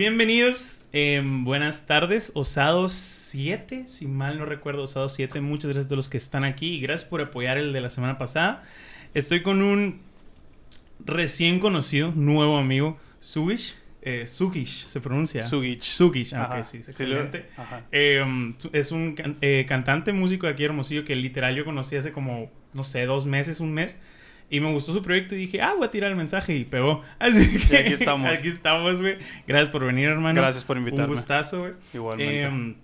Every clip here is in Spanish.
Bienvenidos, em, buenas tardes, Osados 7, si mal no recuerdo, Osados 7. Muchas gracias a todos los que están aquí y gracias por apoyar el de la semana pasada. Estoy con un recién conocido, nuevo amigo, Sugish. Eh, Sugish se pronuncia. Sugish, Ajá. ok, sí, es Sí, lo- excelente. Eh, es un can- eh, cantante, músico de aquí Hermosillo que literal yo conocí hace como, no sé, dos meses, un mes. Y me gustó su proyecto y dije, ah, voy a tirar el mensaje y pegó. Así que Y aquí estamos. aquí estamos, güey. Gracias por venir, hermano. Gracias por invitarme. Un gustazo, güey. Igualmente. Eh,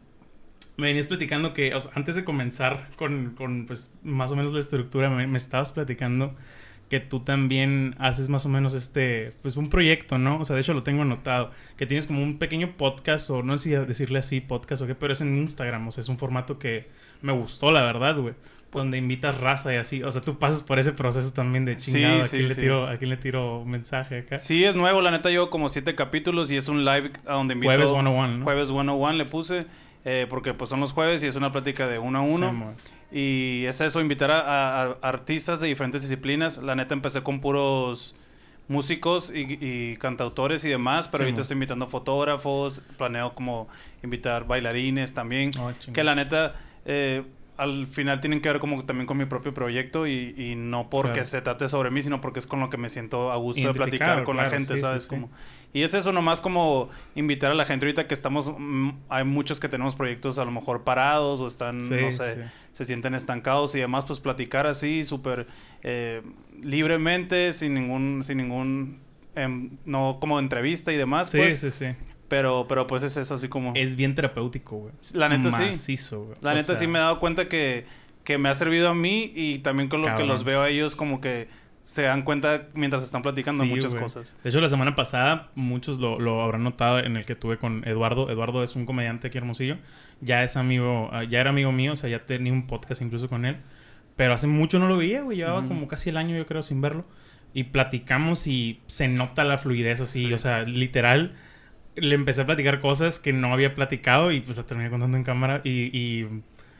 me venías platicando que, o sea, antes de comenzar con, con, pues, más o menos la estructura, me, me estabas platicando que tú también haces más o menos este, pues, un proyecto, ¿no? O sea, de hecho lo tengo anotado, que tienes como un pequeño podcast, o no sé si decirle así podcast o qué, pero es en Instagram, o sea, es un formato que me gustó, la verdad, güey. Donde invitas raza y así. O sea, tú pasas por ese proceso también de Sí, chingado. ¿A, sí, le tiro, ¿A quién le tiro mensaje acá? Sí, es nuevo. La neta, llevo como siete capítulos y es un live a donde invito... Jueves 101, ¿no? Jueves 101 le puse. eh, porque pues son los jueves y es una plática de uno a uno. Y es eso, invitar a, a- a artistas de diferentes disciplinas. La neta, empecé con puros músicos y, y cantautores y demás. Pero ahorita estoy invitando fotógrafos. Planeo como invitar bailarines también. Oh, chingón. que la neta... eh, al final tienen que ver como también con mi propio proyecto y, y no porque Claro. se trate sobre mí, sino porque es con lo que me siento a gusto de platicar con la gente, sí, ¿sabes? sí. Como, y es eso nomás como invitar a la gente ahorita que estamos, mm, hay muchos que tenemos proyectos a lo mejor parados o están, no sé, se sienten estancados y demás, pues platicar así súper eh, libremente, sin ningún, sin ningún, em, no como entrevista y demás, Sí, pues, sí, sí. Pero, pero pues es eso así como... Es bien terapéutico, güey. La neta sí. Macizo, güey. La O neta sea, sí me he dado cuenta que, que me ha servido a mí y también con lo Cabrón. que los veo a ellos como que se dan cuenta mientras están platicando Sí, muchas güey. cosas. De hecho, la semana pasada, muchos lo, lo habrán notado en el que tuve con Eduardo. Eduardo es un comediante aquí hermosillo. Ya es amigo, ah, ya era amigo mío, o sea, ya tenía un podcast incluso con él. Pero hace mucho no lo veía, güey. Llevaba Ujú. como casi el año, yo creo, sin verlo. Y platicamos y se nota la fluidez así. Sí. O sea, literal, le empecé a platicar cosas que no había platicado y pues la terminé contando en cámara. Y, y,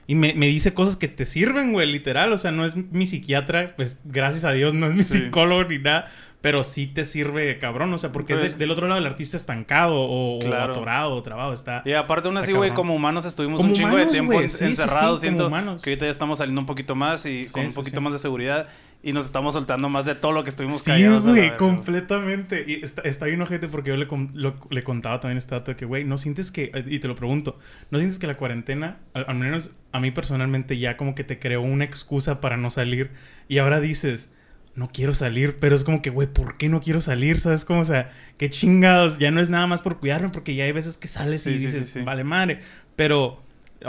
y me, me dice cosas que te sirven, güey, literal. O sea, no es mi psiquiatra, pues gracias a Dios no es mi Sí. psicólogo ni nada. Pero sí te sirve, cabrón. O sea, porque es Pues- de- del otro lado el artista estancado o, atorado o trabado. Está... Y aparte aún así, güey, como humanos estuvimos Como un chingo humanos, de tiempo en- Sí, encerrados, sí, siento que ahorita ya estamos saliendo un poquito más y con un poquito más de seguridad y nos estamos soltando más de todo lo que estuvimos Sí, callados. la güey, completamente. Y está, está bien ojete porque yo le, lo- le contaba también este dato de que, güey, ¿no sientes que, y te lo pregunto, ¿no sientes que la cuarentena, al, al menos a mí personalmente, ya como que te creó una excusa para no salir? Y ahora dices, no quiero salir, pero es como que, güey, ¿por qué no quiero salir? ¿Sabes cómo? O sea, qué chingados, ya no es nada más por cuidarme, porque ya hay veces que sales Sí, y sí, dices, sí, sí. vale madre, pero...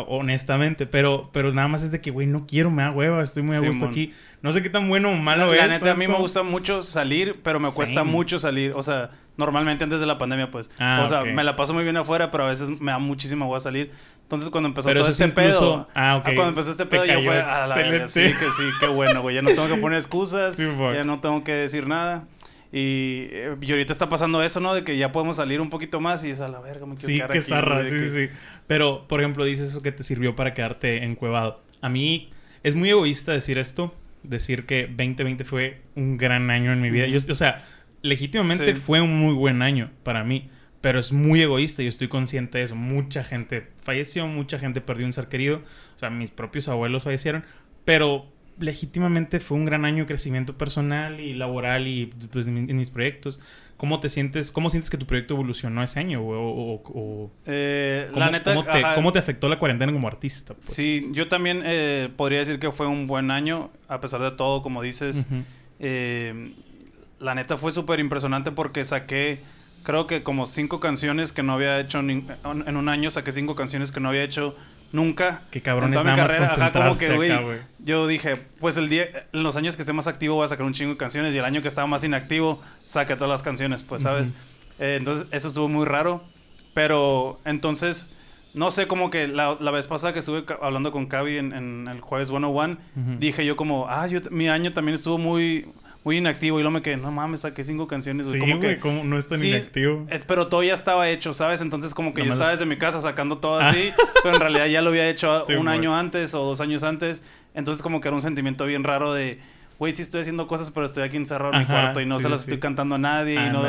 Honestamente, pero, pero nada más es de que, güey, no quiero, me da hueva, estoy muy a gusto aquí. No sé qué tan bueno o malo la es. neta, a ¿sabes mí me cómo? gusta mucho salir, pero me cuesta Same. mucho salir. O sea, normalmente antes de la pandemia, pues. Ah, o sea, ok. me la paso muy bien afuera, pero a veces me da muchísima agua salir. Entonces, cuando empezó Pero todo eso es este incluso- pedo. ah, ok. cuando empezó este Te pedo, ya fue. A la verga, sí, que sí, qué bueno, güey. Ya no tengo que poner excusas. Sí, ya no tengo que decir nada. Y, eh, y ahorita está pasando eso, ¿no? De que ya podemos salir un poquito más y es a la verga, me quiero Sí, quedar que aquí, zarra, güey, sí, que- sí. Pero, por ejemplo, dices eso que te sirvió para quedarte encuevado. A mí es muy egoísta decir esto, decir que 2020 fue un gran año en mi vida. Yo, o sea, legítimamente Sí. fue un muy buen año para mí, pero es muy egoísta y estoy consciente de eso. Mucha gente falleció, mucha gente perdió un ser querido, o sea, mis propios abuelos fallecieron, pero legítimamente fue un gran año de crecimiento personal y laboral y pues, en, mis proyectos. ¿Cómo te sientes? ¿Cómo sientes que tu proyecto evolucionó ese año? güey? O, o- o- Eh, ¿cómo, la neta, cómo te, cómo te afectó la cuarentena como artista? pues? Sí, yo también eh, podría decir que fue un buen año, a pesar de todo, como dices. Eh, la neta fue súper impresionante porque saqué, creo que como cinco canciones que no había hecho en un año, saqué cinco canciones que no había hecho nunca. Qué cabrón es nada más carrera. Ajá, como concentrarse que, güey. Yo dije, pues el día, en los años que esté más activo voy a sacar un chingo de canciones y el año que estaba más inactivo saqué todas las canciones, pues, ¿sabes? Eh, entonces, eso estuvo muy raro. Pero, entonces, no sé, como que la, la vez pasada que estuve hablando con Cavi en, en el jueves 101, Ujú. dije yo como, ah, yo, mi año también estuvo muy, muy inactivo. Y luego me quedé, no mames, saqué cinco canciones. Sí, como güey, que, ¿cómo no es tan Sí, inactivo? es- pero todo ya estaba hecho, ¿sabes? Entonces como que yo estaba las- desde mi casa sacando todo Ah. así, pero en realidad ya lo había hecho Sí, un güey. año antes o dos años antes. Entonces como que era un sentimiento bien raro de, güey, sí estoy haciendo cosas, pero estoy aquí encerrado en mi cuarto y no sí, se las sí. estoy cantando a nadie y no,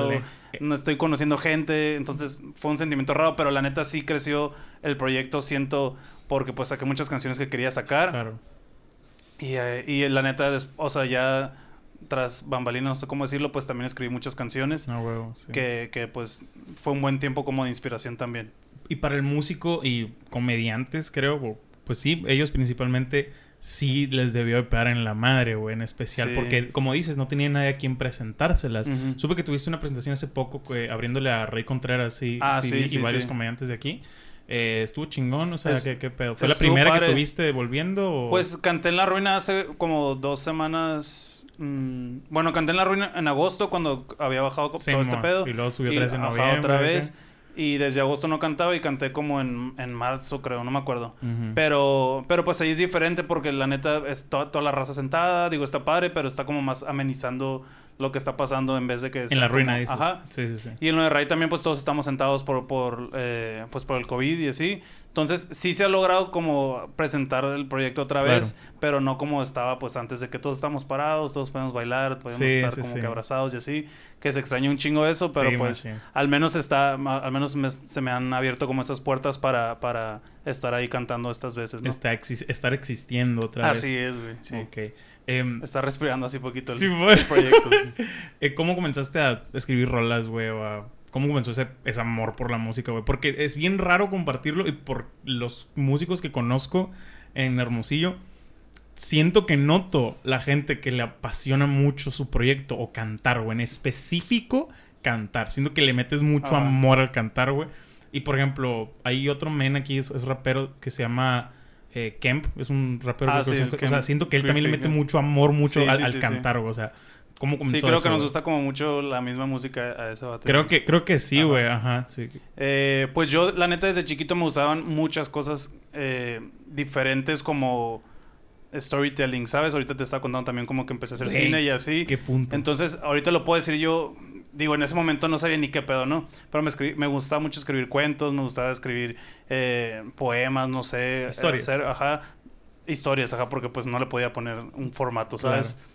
no estoy conociendo gente. Entonces fue un sentimiento raro, pero la neta sí creció el proyecto, siento, porque pues saqué muchas canciones que quería sacar. Claro. Y, eh, y la neta, o sea, ya tras bambalinas, no sé cómo decirlo, pues también escribí muchas canciones. No, huevo, sí. Que, que pues fue un buen tiempo como de inspiración también. Y para el músico y comediantes, creo, pues sí, ellos principalmente sí les debió de pegar en la madre, güey, en especial. Sí. Porque, como dices, no tenía nadie a quien presentárselas. Ujú. Supe que tuviste una presentación hace poco que, abriéndole a Rey Contreras sí, Ah, sí, y varios comediantes de aquí. Eh, estuvo chingón, o sea, Es- ¿qué, qué pedo? ¿Fue la primera que tuviste volviendo? O... Pues canté en La Ruina hace como dos semanas. Mm, bueno, canté en La Ruina en agosto cuando había bajado Sí, todo este pedo. Y luego subió otra vez en noviembre, otra vez. Y desde agosto no cantaba y canté como en, en marzo, creo, no me acuerdo. Pero, pero pues ahí es diferente porque la neta es to- toda la raza sentada, digo, está padre, pero está como más amenizando lo que está pasando en vez de que... En sea la ruina, como- dices. Ajá. Sí, sí, sí. Y en lo de Ray también, pues todos estamos sentados por, por, eh, pues, por el COVID y así. Entonces, sí se ha logrado como presentar el proyecto otra Claro. vez, pero no como estaba pues antes de que todos estamos parados, todos podemos bailar, podemos Sí, estar sí, como sí. que abrazados y así. Que se extraña un chingo eso, pero pues al menos está, al menos me- se me han abierto como esas puertas para, para estar ahí cantando estas veces, ¿no? Está exis- estar existiendo otra vez. Así es, güey. Sí. Ok. Em, Está respirando así poquito el, Sí, el proyecto. sí. Eh, ¿Cómo comenzaste a escribir rolas, güey? o a- ¿Cómo comenzó ese, ese amor por la música, güey? Porque es bien raro compartirlo y por los músicos que conozco en Hermosillo, siento que noto la gente que le apasiona mucho su proyecto o cantar, güey. En específico, cantar. Siento que le metes mucho amor al cantar, güey. Y por ejemplo, hay otro men aquí, es, es rapero que se llama eh, Kemp. Es un rapero Ah, sí, O sea, siento que él también le mete mucho amor, mucho Sí, al, al cantar. O sea, ¿cómo comenzó Sí, creo eso, que nos gusta como mucho la misma música a ese vato. Creo que, creo que sí, güey. Ajá, sí. Eh, pues yo, la neta, desde chiquito me gustaban muchas cosas eh, diferentes como storytelling, ¿sabes? Ahorita te estaba contando también como que empecé a hacer cine y así. ¿Qué punto? Entonces, ahorita lo puedo decir yo, digo, en ese momento no sabía ni qué pedo, ¿no? Pero me, me gustaba mucho escribir cuentos, me gustaba escribir eh, poemas, no sé. Historias. hacer- ajá, historias, ajá, porque pues no le podía poner un formato, ¿sabes? Claro.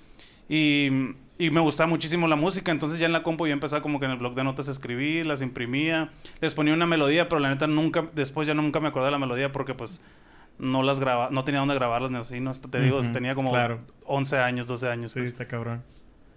Y, y me gustaba muchísimo la música, entonces ya en la compu yo empezaba como que en el blog de notas a escribir, las imprimía, les ponía una melodía, pero la neta nunca, después ya nunca me acordé de la melodía porque pues no las graba, no tenía dónde grabarlas ni así, no, te digo, tenía como claro. 11 años, 12 años. Sí, pues. está cabrón.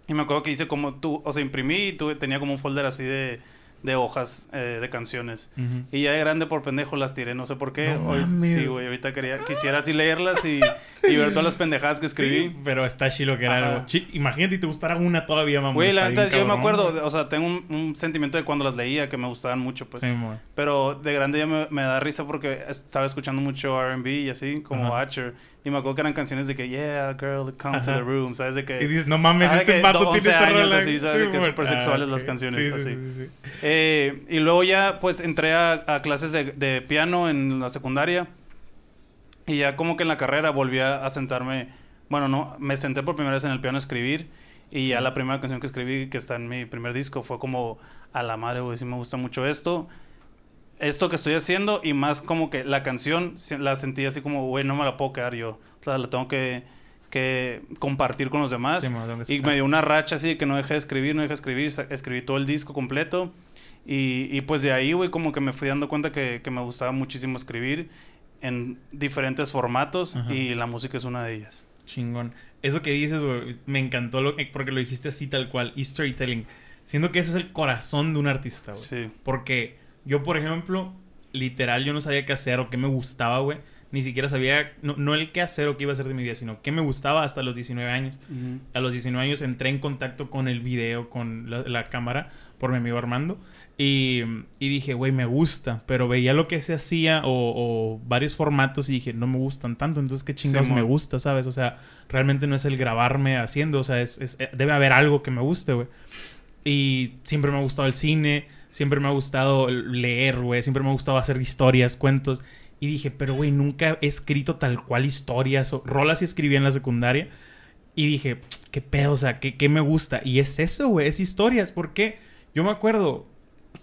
Y me acuerdo que hice como tú, o sea, imprimí y tuve, tenía como un folder así de, de hojas eh, de canciones. Y ya de grande por pendejo las tiré, no sé por qué. No Hoy- mames. sí, güey, ahorita quería, quisiera así leerlas y, y ver todas las pendejadas que escribí. Sí, pero está chilo que era algo. Imagínate si te gustara una todavía, mamá. Güey, la neta, yo me acuerdo, güey. o sea, tengo un, un sentimiento de cuando las leía que me gustaban mucho, pues. Sí. Pero de grande ya me, me da risa porque estaba escuchando mucho R&B y así, como Ajá. Watcher. Y me acuerdo que eran canciones de que, yeah, girl, come to the room, ¿sabes? De que... Y dices, no mames, Ah, este vato tiene 11 esa años así, ¿sabes? De que súper sexuales las ok. canciones, Sí, sí, así. sí, sí, sí. Eh, y luego ya, pues, entré a, a clases de, de piano en la secundaria. Y ya como que en la carrera volví a, a sentarme... Bueno, no, me senté por primera vez en el piano a escribir. Y ya la primera canción que escribí, que está en mi primer disco, fue como... A la madre, güey, sí me gusta mucho esto. Esto que estoy haciendo y más como que la canción la sentí así como, güey, no me la puedo quedar yo. O sea, la tengo que, que compartir con los demás. Sí, Y me dio una racha así de que no dejé de escribir, no dejé de escribir, escribí todo el disco completo. Y, y pues de ahí, güey, como que me fui dando cuenta que, que me gustaba muchísimo escribir en diferentes formatos Ajá. y la música es una de ellas. Chingón. Eso que dices, güey, me encantó lo, porque lo dijiste así tal cual, y storytelling. Siento que eso es el corazón de un artista, güey. Sí. Porque yo, por ejemplo, literal, yo no sabía qué hacer o qué me gustaba, güey. Ni siquiera sabía, no, no el qué hacer o qué iba a hacer de mi vida, sino qué me gustaba hasta los 19 años. A los 19 años entré en contacto con el video, con la, la cámara, por mi amigo Armando. Y, y dije, güey, me gusta. Pero veía lo que se hacía o, o varios formatos y dije, no me gustan tanto. Entonces, ¿qué chingados me Simón. gusta, sabes? O sea, realmente no es el grabarme haciendo. O sea, es, es- eh, debe haber algo que me guste, güey. Y siempre me ha gustado el cine, siempre me ha gustado leer, güey, siempre me ha gustado hacer historias, cuentos. Y dije, pero güey, nunca he escrito tal cual historias o rolas y escribí en la secundaria. Y dije, qué pedo, o sea, ¿qué, qué me gusta? Y es eso, güey, es historias. Porque yo me acuerdo,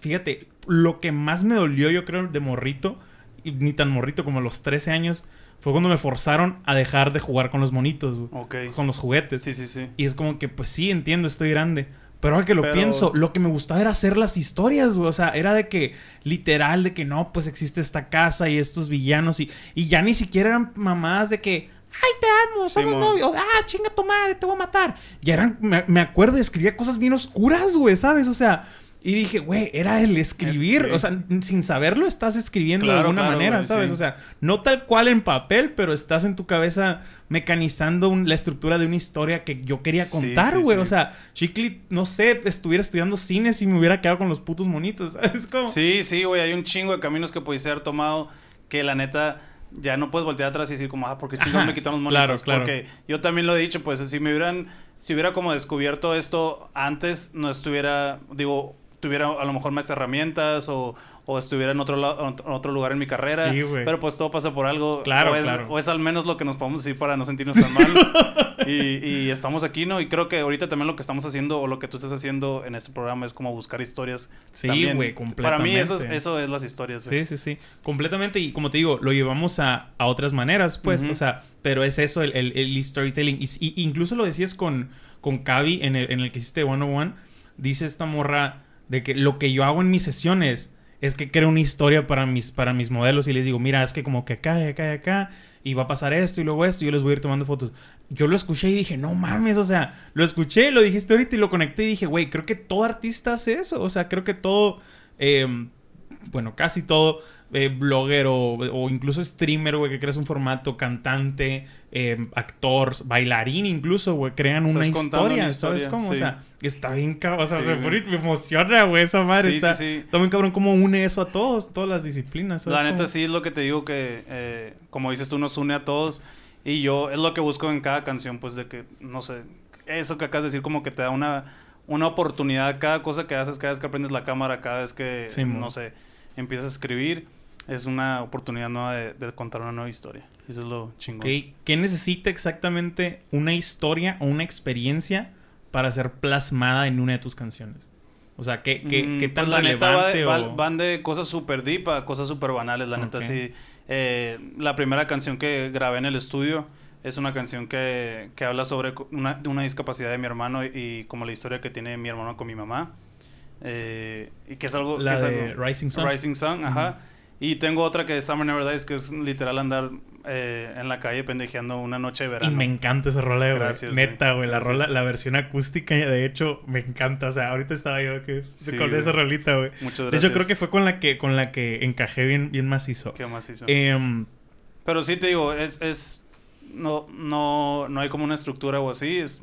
fíjate, lo que más me dolió, yo creo, de morrito, ni tan morrito como a los 13 años, fue cuando me forzaron a dejar de jugar con los monitos, güey. Con los juguetes. Sí, sí, sí. Y es como que, pues sí, entiendo, estoy grande. Pero ahora que lo Pero- pienso, lo que me gustaba era hacer las historias, güey. O sea, era de que, literal, de que no, pues existe esta casa y estos villanos. Y, y ya ni siquiera eran mamás de que, ay, te amo, somos Simón. novios. Ah, chinga tu madre, te voy a matar. Ya eran, me, me acuerdo, escribía cosas bien oscuras, güey, ¿sabes? O sea, y dije, güey, era el escribir. Sí. O sea, sin saberlo estás escribiendo de Claro, alguna claro, manera, güey, ¿sabes? sí. O sea, no tal cual en papel, pero estás en tu cabeza mecanizando un- la estructura de una historia que yo quería contar, sí, güey. O sea, Chicli, no sé, estuviera estudiando cine si me hubiera quedado con los putos monitos. Es como. Sí, sí, güey. Hay un chingo de caminos que pudiste haber tomado que la neta ya no puedes voltear atrás y decir como, ah, porque chingados me quitaron los Claro, monitos. claro. Porque yo también lo he dicho, pues si me hubieran, si hubiera como descubierto esto antes, no estuviera, digo, tuviera a lo mejor más herramientas o, o estuviera en otro, lado, en otro lugar en mi carrera. Sí, güey. Pero pues todo pasa por algo. Claro, o es, claro. O es al menos lo que nos podemos decir para no sentirnos tan mal. y, y estamos aquí, ¿no? Y creo que ahorita también lo que estamos haciendo o lo que tú estás haciendo en este programa es como buscar historias. Sí, güey, Para mí eso es, completamente. eso es las historias. Sí, sí, sí. Completamente. Y como te digo, lo llevamos a, a otras maneras, pues. O sea, pero es eso, el, el, el storytelling. Y, y incluso lo decías con, con Cavi en el, en el que hiciste 101. Dice esta morra de que lo que yo hago en mis sesiones es que creo una historia para mis, para mis modelos y les digo, mira, es que como que acá acá acá y va a pasar esto y luego esto y yo les voy a ir tomando fotos. Yo lo escuché y dije, no mames, o sea, lo escuché, lo dijiste ahorita y lo conecté y dije, güey, creo que todo artista hace eso, o sea, creo que todo, eh, bueno, casi todo eh, blogger o, o incluso streamer, güey, que creas un formato, cantante, eh, actor, bailarín incluso, güey, crean una historia, una ¿sabes historia, cómo? O sea, está bien cabrón, o sea, Sí, se me emociona, güey, esa madre, Sí, está, está muy cabrón cómo une eso a todos, todas las disciplinas, ¿sabes La neta cómo? sí es lo que te digo que, eh, como dices tú, nos une a todos. Y yo es lo que busco en cada canción, pues de que, no sé, eso que acabas de decir como que te da una, una oportunidad. Cada cosa que haces, cada vez que aprendes la cámara, cada vez que, no sé, empiezas a escribir, es una oportunidad nueva de, de contar una nueva historia. Eso es lo chingón. ¿Qué necesita exactamente una historia o una experiencia para ser plasmada en una de tus canciones? O sea, ¿qué, qué, Mm, qué tan pues la neta va de- relevante va- o...? van de cosas súper deep a cosas súper banales, la neta sí. Eh, la primera canción que grabé en el estudio es una canción que, que habla sobre una, una discapacidad de mi hermano y, y como la historia que tiene mi hermano con mi mamá. Eh, y que es algo... La que es de algo- Rising Sun. Rising Sun, ajá. Y tengo otra que es Summer Never Dies, que es literal andar eh, en la calle pendejeando una noche de Y verano. me encanta esa rola, güey. Gracias, Neta, güey. güey. La rola, la versión acústica, de hecho, me encanta. O sea, ahorita estaba yo que, Sí, con güey. esa rolita, güey. Muchas De gracias. hecho, creo que fue con la que, con la que encajé bien, bien macizo. ¿Qué más hizo? Em, Pero sí te digo, es, es no, no, no hay como una estructura o así, es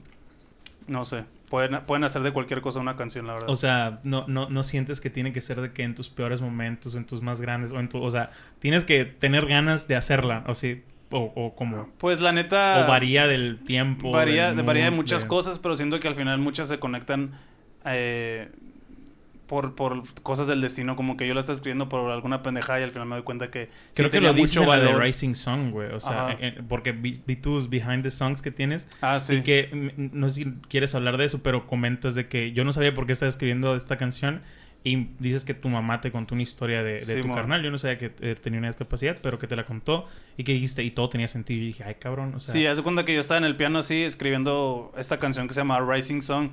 no sé, pueden, pueden hacer de cualquier cosa una canción, la verdad. o sea, no, no, no sientes que tiene que ser de que en tus peores momentos, o en tus más grandes, o en tu... O sea, tienes que tener ganas de hacerla, o sí, o, o como... pues la neta O varía del tiempo. varía, del varía de muchas de- cosas, pero siento que al final muchas se conectan eh, por, por cosas del destino, como que yo la estoy escribiendo por alguna pendejada y al final me doy cuenta que sí Creo que tenía lo dices en la de. Rising Song, güey. O sea, en- porque vi, vi tus behind the songs que tienes. Ah, sí. Y que mm, no sé si quieres hablar de eso, pero comentas de que yo no sabía por qué estás escribiendo esta canción. Y dices que tu mamá te contó una historia de, de Sí, tu mo. carnal. Yo no sabía que eh, tenía una discapacidad, pero que te la contó. Y que dijiste, y todo tenía sentido. Y dije, ay, cabrón. O sea, Sí, haz de cuenta que yo estaba en el piano así, escribiendo esta canción que se llama Rising Song.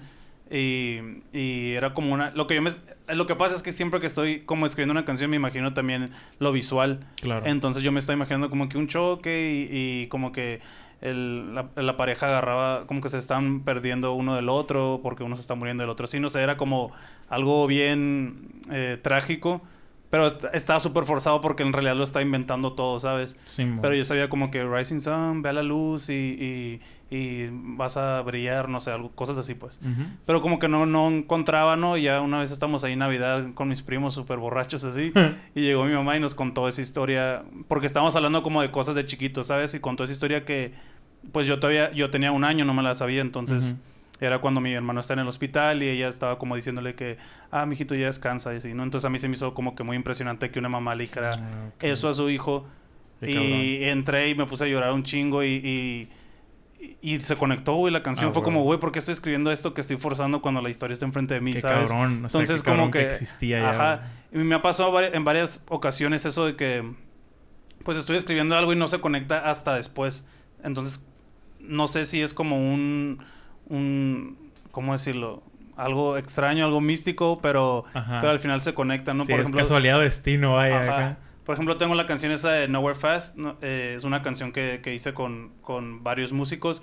Y, y era como una... Lo que yo me... Lo que pasa es que siempre que estoy como escribiendo una canción me imagino también lo visual. claro. Entonces yo me estaba imaginando como que un choque y, y como que el- la, la pareja agarraba, como que se están perdiendo uno del otro porque uno se está muriendo del otro. Así, no sé, era como algo bien eh, trágico. Pero est- estaba súper forzado porque en realidad lo está inventando todo, ¿sabes? Sí. Pero yo sabía como que Rising Sun, ve a la luz y, y, y vas a brillar, no sé, algo, cosas así pues. Pero como que no, no encontraba, ¿no? Y ya una vez estamos ahí en Navidad con mis primos súper borrachos así. y llegó mi mamá y nos contó esa historia. Porque estábamos hablando como de cosas de chiquitos, ¿sabes? Y contó esa historia que, pues yo todavía, yo tenía un año, no me la sabía. Entonces. Era cuando mi hermano está en el hospital y ella estaba como diciéndole que, ah, mijito ya descansa y así, ¿no? Entonces a mí se me hizo como que muy impresionante que una mamá le dijera Ah, eso a su hijo. Qué y cabrón. entré y me puse a llorar un chingo y, y, se conectó, güey, la canción. Ah, Fue como, güey, ¿por qué estoy escribiendo esto que estoy forzando cuando la historia está enfrente de mí, Qué sabes? cabrón. O sea, Entonces, qué cabrón como que... existía ya. Ajá. Y me ha pasado en varias ocasiones eso de que... pues estoy escribiendo algo y no se conecta hasta después. Entonces, no sé si es como un, un ¿cómo decirlo? Algo extraño, algo místico, pero, pero al final se conecta, ¿no? Sí, Por es ejemplo, casualidad o destino, vaya. Acá. Por ejemplo, tengo la canción esa de Nowhere Fast. Eh, es una canción que, que hice con, con, varios músicos.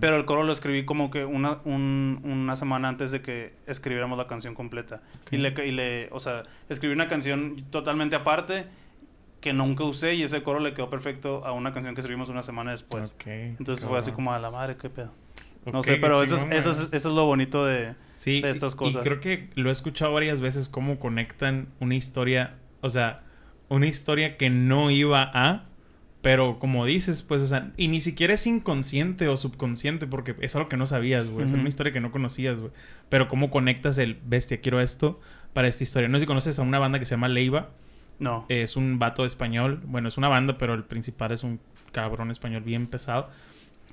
Pero el coro lo escribí como que una, un, una semana antes de que escribiéramos la canción completa. Y, le, y le... O sea, escribí una canción totalmente aparte que nunca usé. Y ese coro le quedó perfecto a una canción que escribimos una semana después. Entonces fue así como a la madre, qué pedo. No sé, pero eso, es, eso, es, eso, es, lo bonito de, de estas cosas. Y creo que lo he escuchado varias veces cómo conectan una historia... O sea una historia que no iba a, pero como dices, pues, o sea, y ni siquiera es inconsciente o subconsciente, porque es algo que no sabías, güey. Es una historia que no conocías, güey. Pero cómo conectas el bestia, quiero esto para esta historia. No sé si conoces a una banda que se llama Leiva. No. Es un vato español. Bueno, es una banda, pero el principal es un cabrón español bien pesado.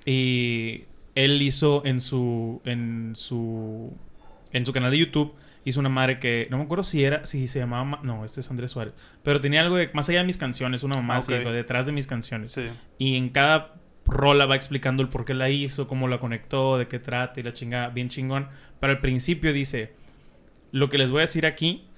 Y él hizo en su. en su. en su canal de YouTube hizo una madre que no me acuerdo si era si se llamaba no este es Andrés Suárez pero tenía algo de más allá de mis canciones una mamá así detrás de mis canciones sí. y en cada rola va explicando el por qué la hizo cómo la conectó de qué trata y la chinga bien chingón pero al principio dice lo que les voy a decir aquí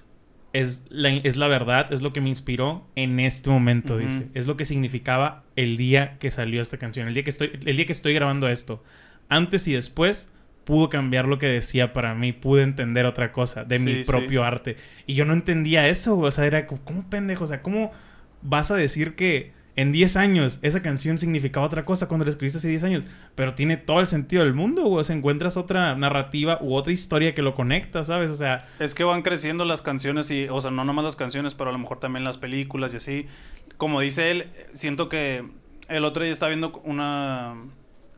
es la, es la verdad, es lo que me inspiró en este momento, dice. Es lo que significaba el día que salió esta canción, el día que estoy, el día que estoy grabando esto. Antes y después pudo cambiar lo que decía para mí, pude entender otra cosa de mi propio arte. Y yo no entendía eso, o sea, era como, pendejo? O sea, ¿cómo vas a decir que en 10 años esa canción significaba otra cosa cuando la escribiste hace 10 años? Pero tiene todo el sentido del mundo, o sea, encuentras otra narrativa u otra historia que lo conecta, ¿sabes? O sea... Es que van creciendo las canciones y, o sea, no nomás las canciones, pero a lo mejor también las películas y así. Como dice él, siento que el otro día estaba viendo una,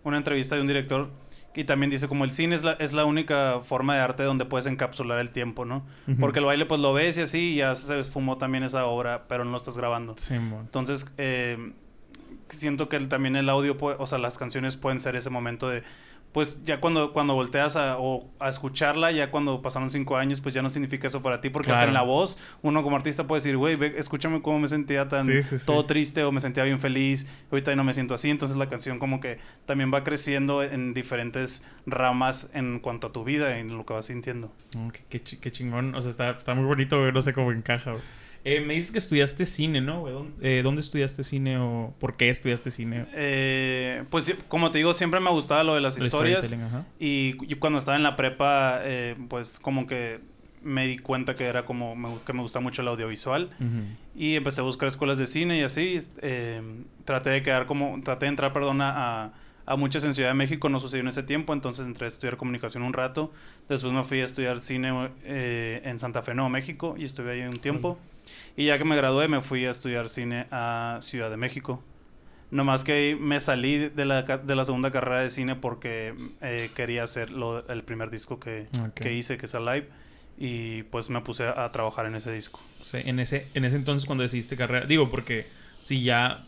una entrevista de un director y también dice como el cine es la, es la única forma de arte donde puedes encapsular el tiempo, ¿no? Porque el baile pues lo ves y así y ya se esfumó también esa obra, pero no lo estás grabando. Sí, Entonces, eh, siento que también el audio, o sea, las canciones pueden ser ese momento de pues ya cuando, cuando volteas a, o a escucharla, ya cuando pasaron cinco años, pues ya no significa eso para ti, porque hasta en la voz, uno como artista puede decir, güey, escúchame cómo me sentía tan todo triste o me sentía bien feliz, ahorita no me siento así, entonces la canción como que también va creciendo en diferentes ramas en cuanto a tu vida y en lo que vas sintiendo. Oh, qué, qué, chingón, o sea, está, está muy bonito, no sé cómo encaja, eh, me dices que estudiaste cine, ¿no? Eh, ¿Dónde, estudiaste cine o por qué estudiaste cine? Eh, pues como te digo, siempre me gustaba lo de las historias. Y, cuando estaba en la prepa, pues como que me di cuenta que era como que me gusta mucho el audiovisual. Y empecé a buscar escuelas de cine y así. traté de quedar como, traté de entrar, perdón, a, a muchas en Ciudad de México, no sucedió en ese tiempo, entonces entré a estudiar comunicación un rato. Después me fui a estudiar cine en Santa Fe, Nuevo México, y estuve ahí un tiempo. Y ya que me gradué, me fui a estudiar cine a Ciudad de México. No más que me salí de la, de la segunda carrera de cine porque eh, quería hacer lo, el primer disco que, que, hice, que es Alive. Y pues me puse a, trabajar en ese disco. Sí, en ese, en ese entonces cuando decidiste carrera, digo, porque si ya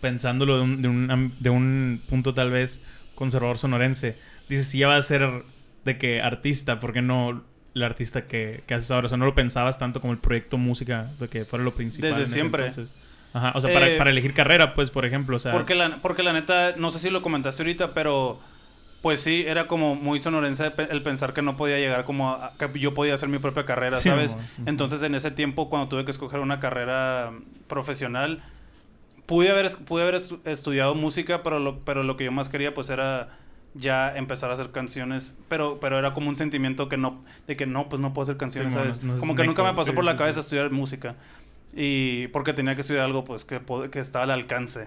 pensándolo de un, de un, de un punto tal vez conservador sonorense, dices, si ya va a ser de que artista, ¿por qué no el artista que, que, haces ahora? O sea, no lo pensabas tanto como el proyecto música de que fuera lo principal. Desde siempre. Ajá, o sea, para, eh, para, elegir carrera, pues, por ejemplo, o sea... Porque la, porque la neta, no sé si lo comentaste ahorita, pero... Pues sí, era como muy sonorense el pensar que no podía llegar como a, que yo podía hacer mi propia carrera, ¿sabes? Entonces en ese tiempo cuando tuve que escoger una carrera profesional, pude haber, pude haber estudiado música, pero lo, pero lo que yo más quería pues era ya empezar a hacer canciones, pero, pero era como un sentimiento que no, de que no, pues no puedo hacer canciones, ¿sabes? como que nunca me pasó por la cabeza estudiar música. Y porque tenía que estudiar algo pues que, que estaba al alcance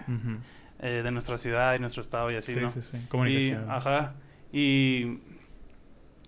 eh, de nuestra ciudad y nuestro estado y así, ¿no? Sí, sí, Comunicación. Y, ajá. Y,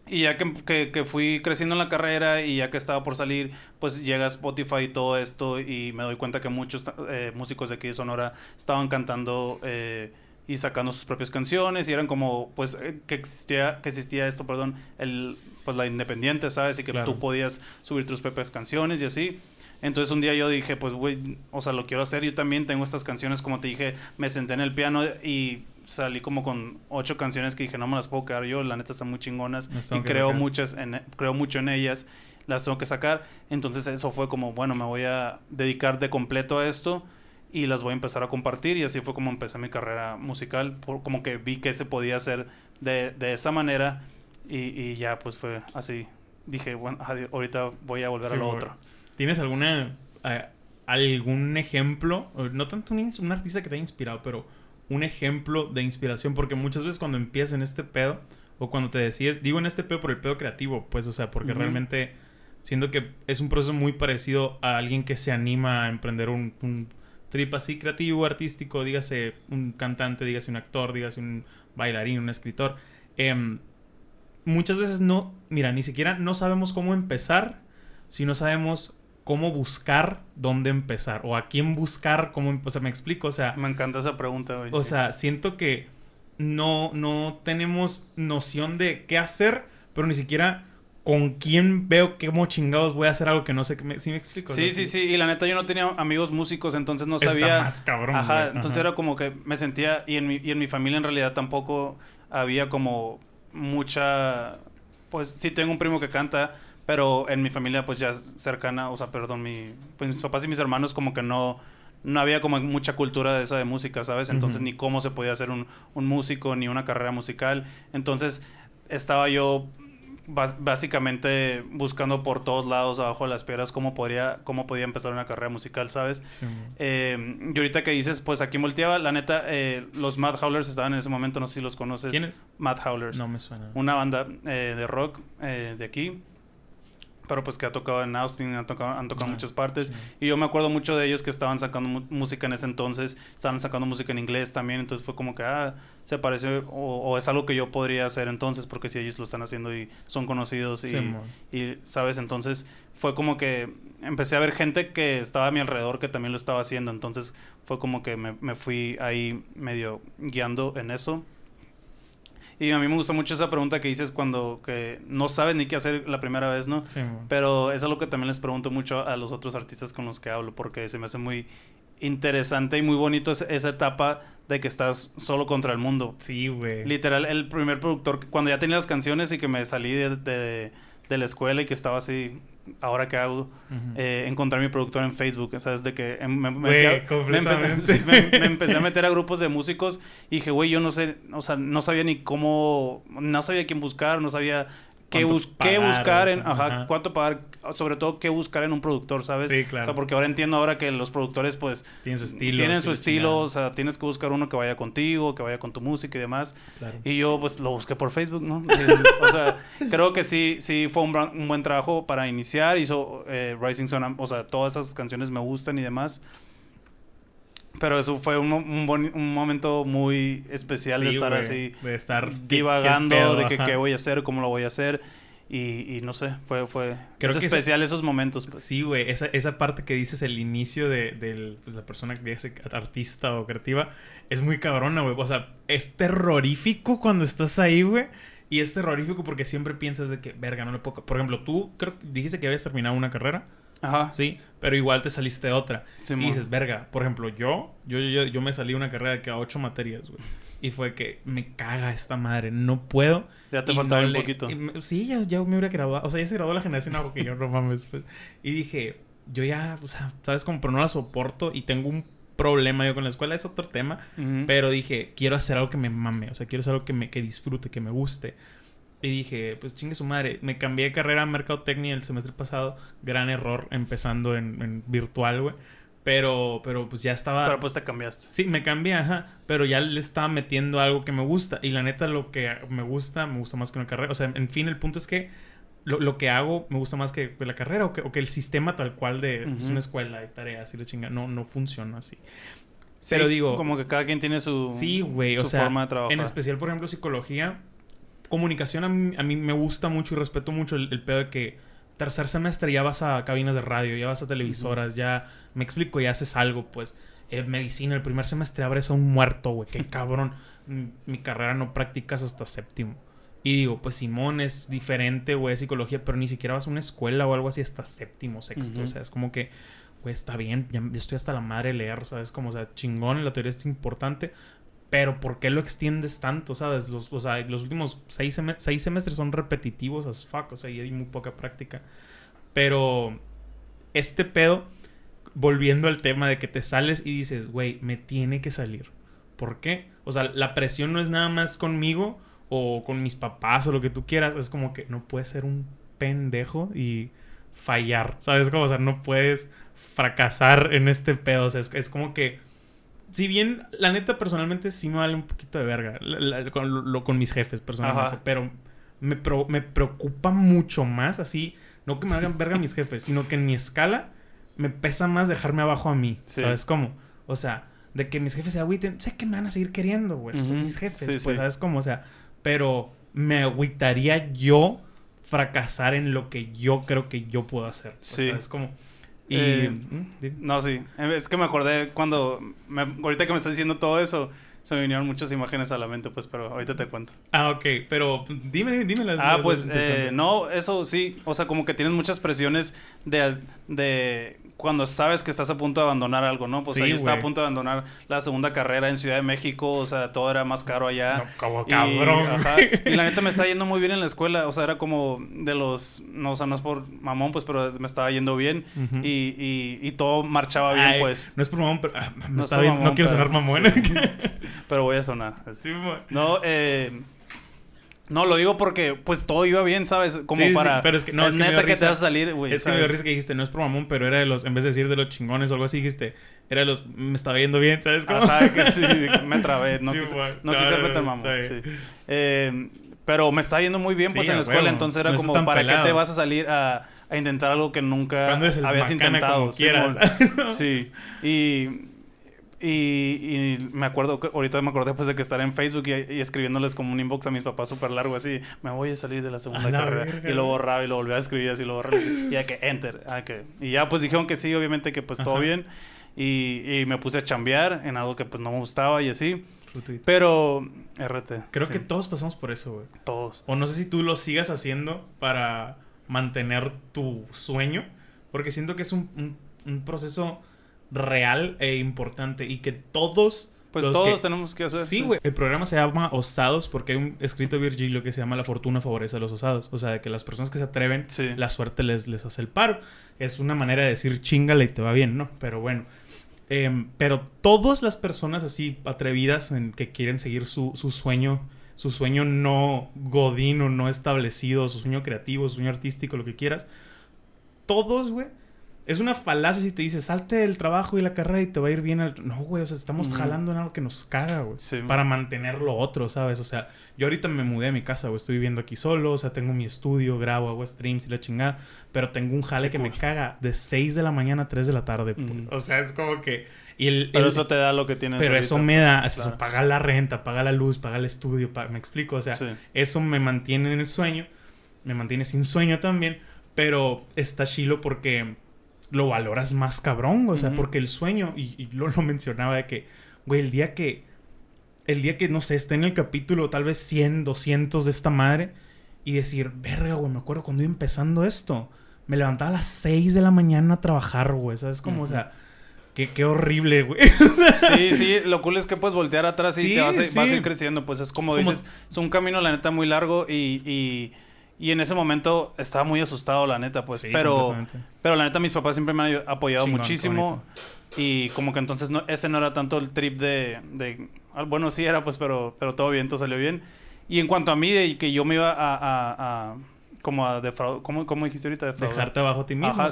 y ya que, que, fui creciendo en la carrera y ya que estaba por salir, pues llega Spotify y todo esto y me doy cuenta que muchos eh, músicos de aquí de Sonora estaban cantando... Eh, y sacando sus propias canciones y eran como pues eh, que existía que existía esto perdón el pues la independiente sabes y que tú podías subir tus propias canciones y así. Entonces un día yo dije pues güey o sea lo quiero hacer. Yo también tengo estas canciones como te dije me senté en el piano y salí como con ocho canciones que dije no me las puedo quedar yo la neta están muy chingonas y creo muchas en, creo mucho en ellas las tengo que sacar entonces eso fue como bueno me voy a dedicar de completo a esto y las voy a empezar a compartir y así fue como empecé mi carrera musical, como que vi que se podía hacer de, de esa manera y, y, ya pues fue así. Dije, bueno, ahorita voy a volver a lo otro. ¿Tienes alguna eh, algún ejemplo, no tanto un, un, artista que te haya inspirado, pero un ejemplo de inspiración? Porque muchas veces cuando empiezas en este pedo o cuando te decides, digo en este pedo por el pedo creativo, pues, o sea, porque realmente siento que es un proceso muy parecido a alguien que se anima a emprender un, un trip así creativo, artístico, dígase un cantante, dígase un actor, dígase un bailarín, un escritor. Em, muchas veces no, mira, ni siquiera no sabemos cómo empezar si no sabemos cómo buscar dónde empezar o a quién buscar, cómo, o sea, me explico, o sea... Me encanta esa pregunta, güey. O sea, siento que no, no tenemos noción de qué hacer, pero ni siquiera con quién veo que como chingados voy a hacer algo que no sé. Me, ¿Sí me explico? Sí, sí, sí. Y la neta, yo no tenía amigos músicos, entonces no sabía. Está más cabrón. Ajá, entonces era como que me sentía. Y en, mi, y en mi familia en realidad tampoco había como mucha. Pues sí, tengo un primo que canta, pero en mi familia, pues ya cercana, o sea, perdón, mi, pues mis papás y mis hermanos, como que no. No había como mucha cultura de esa de música, ¿sabes? Entonces ni cómo se podía hacer un, un músico, ni una carrera musical. Entonces estaba yo básicamente buscando por todos lados abajo de las piedras cómo podría, cómo podía empezar una carrera musical, ¿sabes? Eh, y ahorita que dices, pues aquí volteaba, la neta, eh, los Mad Howlers estaban en ese momento, no sé si los conoces. ¿Quiénes? Mad Howlers. No me suena. Una banda eh, de rock de aquí pero pues que ha tocado en Austin, han tocado, han tocado en muchas partes. Y yo me acuerdo mucho de ellos que estaban sacando música en ese entonces, estaban sacando música en inglés también, entonces fue como que, ah, se parece, o, es algo que yo podría hacer entonces, porque si ellos lo están haciendo y son conocidos y, y, ¿sabes? Entonces fue como que empecé a ver gente que estaba a mi alrededor que también lo estaba haciendo, entonces fue como que me, me fui ahí medio guiando en eso. Y a mí me gusta mucho esa pregunta que dices cuando que no sabes ni qué hacer la primera vez, ¿no? Sí. Pero es algo que también les pregunto mucho a los otros artistas con los que hablo porque se me hace muy interesante y muy bonito esa etapa de que estás solo contra el mundo. Sí, güey. Literal, el primer productor, cuando ya tenía las canciones y que me salí de de la escuela y que estaba así, ahora que hago, eh, encontrar mi productor en Facebook, ¿sabes? De que em, me, me, empecé a meter a grupos de músicos y dije, güey, yo no sé, o sea, no sabía ni cómo, no sabía quién buscar, no sabía qué, buscar en, ajá, cuánto pagar, sobre todo qué buscar en un productor, ¿sabes? Sí, claro. O sea, porque ahora entiendo ahora que los productores, pues, tienen su estilo. Tienen su estilo, o sea, tienes que buscar uno que vaya contigo, que vaya con tu música y demás. Claro. Y yo, pues, lo busqué por Facebook, ¿no? o sea, creo que sí, sí fue un, un buen trabajo para iniciar. Hizo eh, Rising Sun, o sea, todas esas canciones me gustan y demás. Pero eso fue un, un, un momento muy especial de estar así. De estar divagando de que, qué voy a hacer, cómo lo voy a hacer. Y, y no sé, fue, fue Creo es especial esos momentos. Pues. Sí, güey. Esa, esa parte que dices, el inicio de, de pues, la persona que dice artista o creativa, es muy cabrona, güey. O sea, es terrorífico cuando estás ahí, güey. Y es terrorífico porque siempre piensas de que, verga, no le puedo... Por ejemplo, tú creo dijiste que habías terminado una carrera. Ajá. Sí, pero igual te saliste otra. y dices, verga, por ejemplo, yo, yo, yo, yo me salí una carrera de que a ocho materias, güey. Y fue que me caga esta madre, no puedo. Ya te faltaba un poquito. sí, ya, ya me hubiera graduado. O sea, ya se graduó la generación algo que yo no mames, pues. Y dije, yo ya, o sea, ¿sabes? Como, pero no la soporto y tengo un problema yo con la escuela, es otro tema. Pero dije, quiero hacer algo que me mame, o sea, quiero hacer algo que me que disfrute, que me guste. Y dije, pues chingue su madre. Me cambié de carrera a mercadotecnia el semestre pasado. Gran error empezando en, virtual, güey. Pero, pero pues ya estaba. Pero pues te cambiaste. Sí, me cambié, ajá. Pero ya le estaba metiendo algo que me gusta. Y la neta, lo que me gusta, me gusta más que una carrera. O sea, en fin, el punto es que lo, que hago me gusta más que, la carrera o que, o que, el sistema tal cual de pues, una escuela de tareas y la chinga. No, no funciona así. pero digo. Como que cada quien tiene su. Sí, güey. O sea, forma de trabajar. En especial, por ejemplo, psicología comunicación a mí, me gusta mucho y respeto mucho el, pedo de que tercer semestre ya vas a cabinas de radio, ya vas a televisoras, ya me explico, ya haces algo, pues. Eh, medicina, el primer semestre abres a un muerto, güey, qué cabrón. Mi carrera no practicas hasta séptimo. Y digo, pues Simón es diferente, güey, psicología, pero ni siquiera vas a una escuela o algo así hasta séptimo, sexto. O sea, es como que, güey, está bien, ya estoy hasta la madre leer, ¿sabes? Como, o sea, chingón, la teoría es importante, pero ¿por qué lo extiendes tanto, sabes? O sea, los últimos seis, semestres son repetitivos as fuck, o sea, y hay muy poca práctica. Pero este pedo, volviendo al tema de que te sales y dices, güey, me tiene que salir. ¿Por qué? O sea, la presión no es nada más conmigo o con mis papás o lo que tú quieras. Es como que no puedes ser un pendejo y fallar. ¿Sabes cómo? O sea, no puedes fracasar en este pedo. O sea, es, como que. Si bien, la neta, personalmente sí me vale un poquito de verga. con, lo, con mis jefes, personalmente. Pero me, me preocupa mucho más así. No que me hagan verga mis jefes, sino que en mi escala me pesa más dejarme abajo a mí. ¿Sabes cómo? O sea, de que mis jefes se agüiten. Sé que me van a seguir queriendo, güey. Son mis jefes, pues, ¿sabes cómo? O sea, pero me agüitaría yo fracasar en lo que yo creo que yo puedo hacer. Sí. es como... Y, eh, no, sí. Es que me acordé cuando... ahorita que me estás diciendo todo eso, se me vinieron muchas imágenes a la mente, pues, pero ahorita te cuento. Ah, ok. Pero dime, dime las... Ah, pues, eh, no, eso sí. O sea, como que tienes muchas presiones de, de cuando sabes que estás a punto de abandonar algo, ¿no? Pues ahí estaba a punto de abandonar la segunda carrera en Ciudad de México, o sea, todo era más caro allá. No, como cabrón. y la neta me está yendo muy bien en la escuela, o sea, era como de los, no, o sea, no es por mamón, pues, pero me estaba yendo bien y, y, y, todo marchaba bien, pues. No es por mamón, pero ah, me no, está bien, no quiero sonar mamón. pero voy a sonar. Sí, no, eh no, lo digo porque pues todo iba bien, ¿sabes? Como para... Sí, pero es que no, es, que neta que te vas a salir, güey. Es que me dio risa que dijiste, no es por mamón, pero era de los, en vez de decir de los chingones o algo así, dijiste, era de los, me estaba yendo bien, ¿sabes? Cómo? Ajá, que sí, me trabé, no quise, no quise meter mamón, sí. Eh, pero me estaba yendo muy bien pues en la escuela, entonces era como, ¿para qué te vas a salir a, a intentar algo que nunca habías intentado? Como quieras. sí, y y, y, me acuerdo, ahorita me acordé pues de que estar en Facebook y, escribiéndoles como un inbox a mis papás súper largo así, me voy a salir de la segunda carrera. Y lo borraba y lo volví a escribir así, lo borraba. y ya que enter. Ah, que, y ya pues dijeron que sí, obviamente que pues todo bien. Y, y, me puse a chambear en algo que pues no me gustaba y así. Pero RT. Creo que todos pasamos por eso, güey. Todos. O no sé si tú lo sigas haciendo para mantener tu sueño. Porque siento que es un, un, un proceso real e importante y que todos... Pues todos tenemos que hacer. Sí, güey. El programa se llama Osados porque hay un escrito Virgilio que se llama La fortuna favorece a los osados. O sea, de que las personas que se atreven, la suerte les, les hace el paro. Es una manera de decir chingale y te va bien, ¿no? Pero bueno. Em, pero todas las personas así atrevidas en que quieren seguir su, su sueño, su sueño no godino, no establecido, su sueño creativo, su sueño artístico, lo que quieras, todos, güey, es una falacia si te dices, salte del trabajo y la carrera y te va a ir bien. Al... No, güey, o sea, estamos jalando en algo que nos caga, güey. para mantener lo otro, ¿sabes? O sea, yo ahorita me mudé a mi casa, güey. Estoy viviendo aquí solo, o sea, tengo mi estudio, grabo, hago streams y la chingada. Pero tengo un jale que me caga de 6 de la mañana a 3 de la tarde. Pues. O sea, es como que. Y el, pero eso te da lo que tienes. Pero eso me da, eso, paga la renta, paga la luz, paga el estudio, me explico. O sea, eso me mantiene en el sueño, me mantiene sin sueño también. Pero está chilo porque lo valoras más cabrón, o sea, porque el sueño, y, lo, lo, mencionaba de que, güey, el día que, el día que, no sé, esté en el capítulo tal vez 100, 200 de esta madre, y decir, verga, güey, me acuerdo cuando iba empezando esto, me levantaba a las 6 de la mañana a trabajar, güey, ¿sabes? Como, o sea... Qué, qué, horrible, güey. sí, sí, lo cool es que puedes voltear atrás y te vas a, ir creciendo. Pues es como, dices, es un camino, la neta, muy largo y y en ese momento estaba muy asustado, la neta, pues. pero, pero la neta, mis papás siempre me han apoyado muchísimo. Y como que entonces no, ese no era tanto el trip de, de, ah, Bueno, sí era, pues, pero, pero todo bien, todo salió bien. Y en cuanto a mí, de que yo me iba a, a, como a defraudar, ¿cómo, ¿cómo, dijiste ahorita? Defraudar. Dejarte abajo a ti mismo.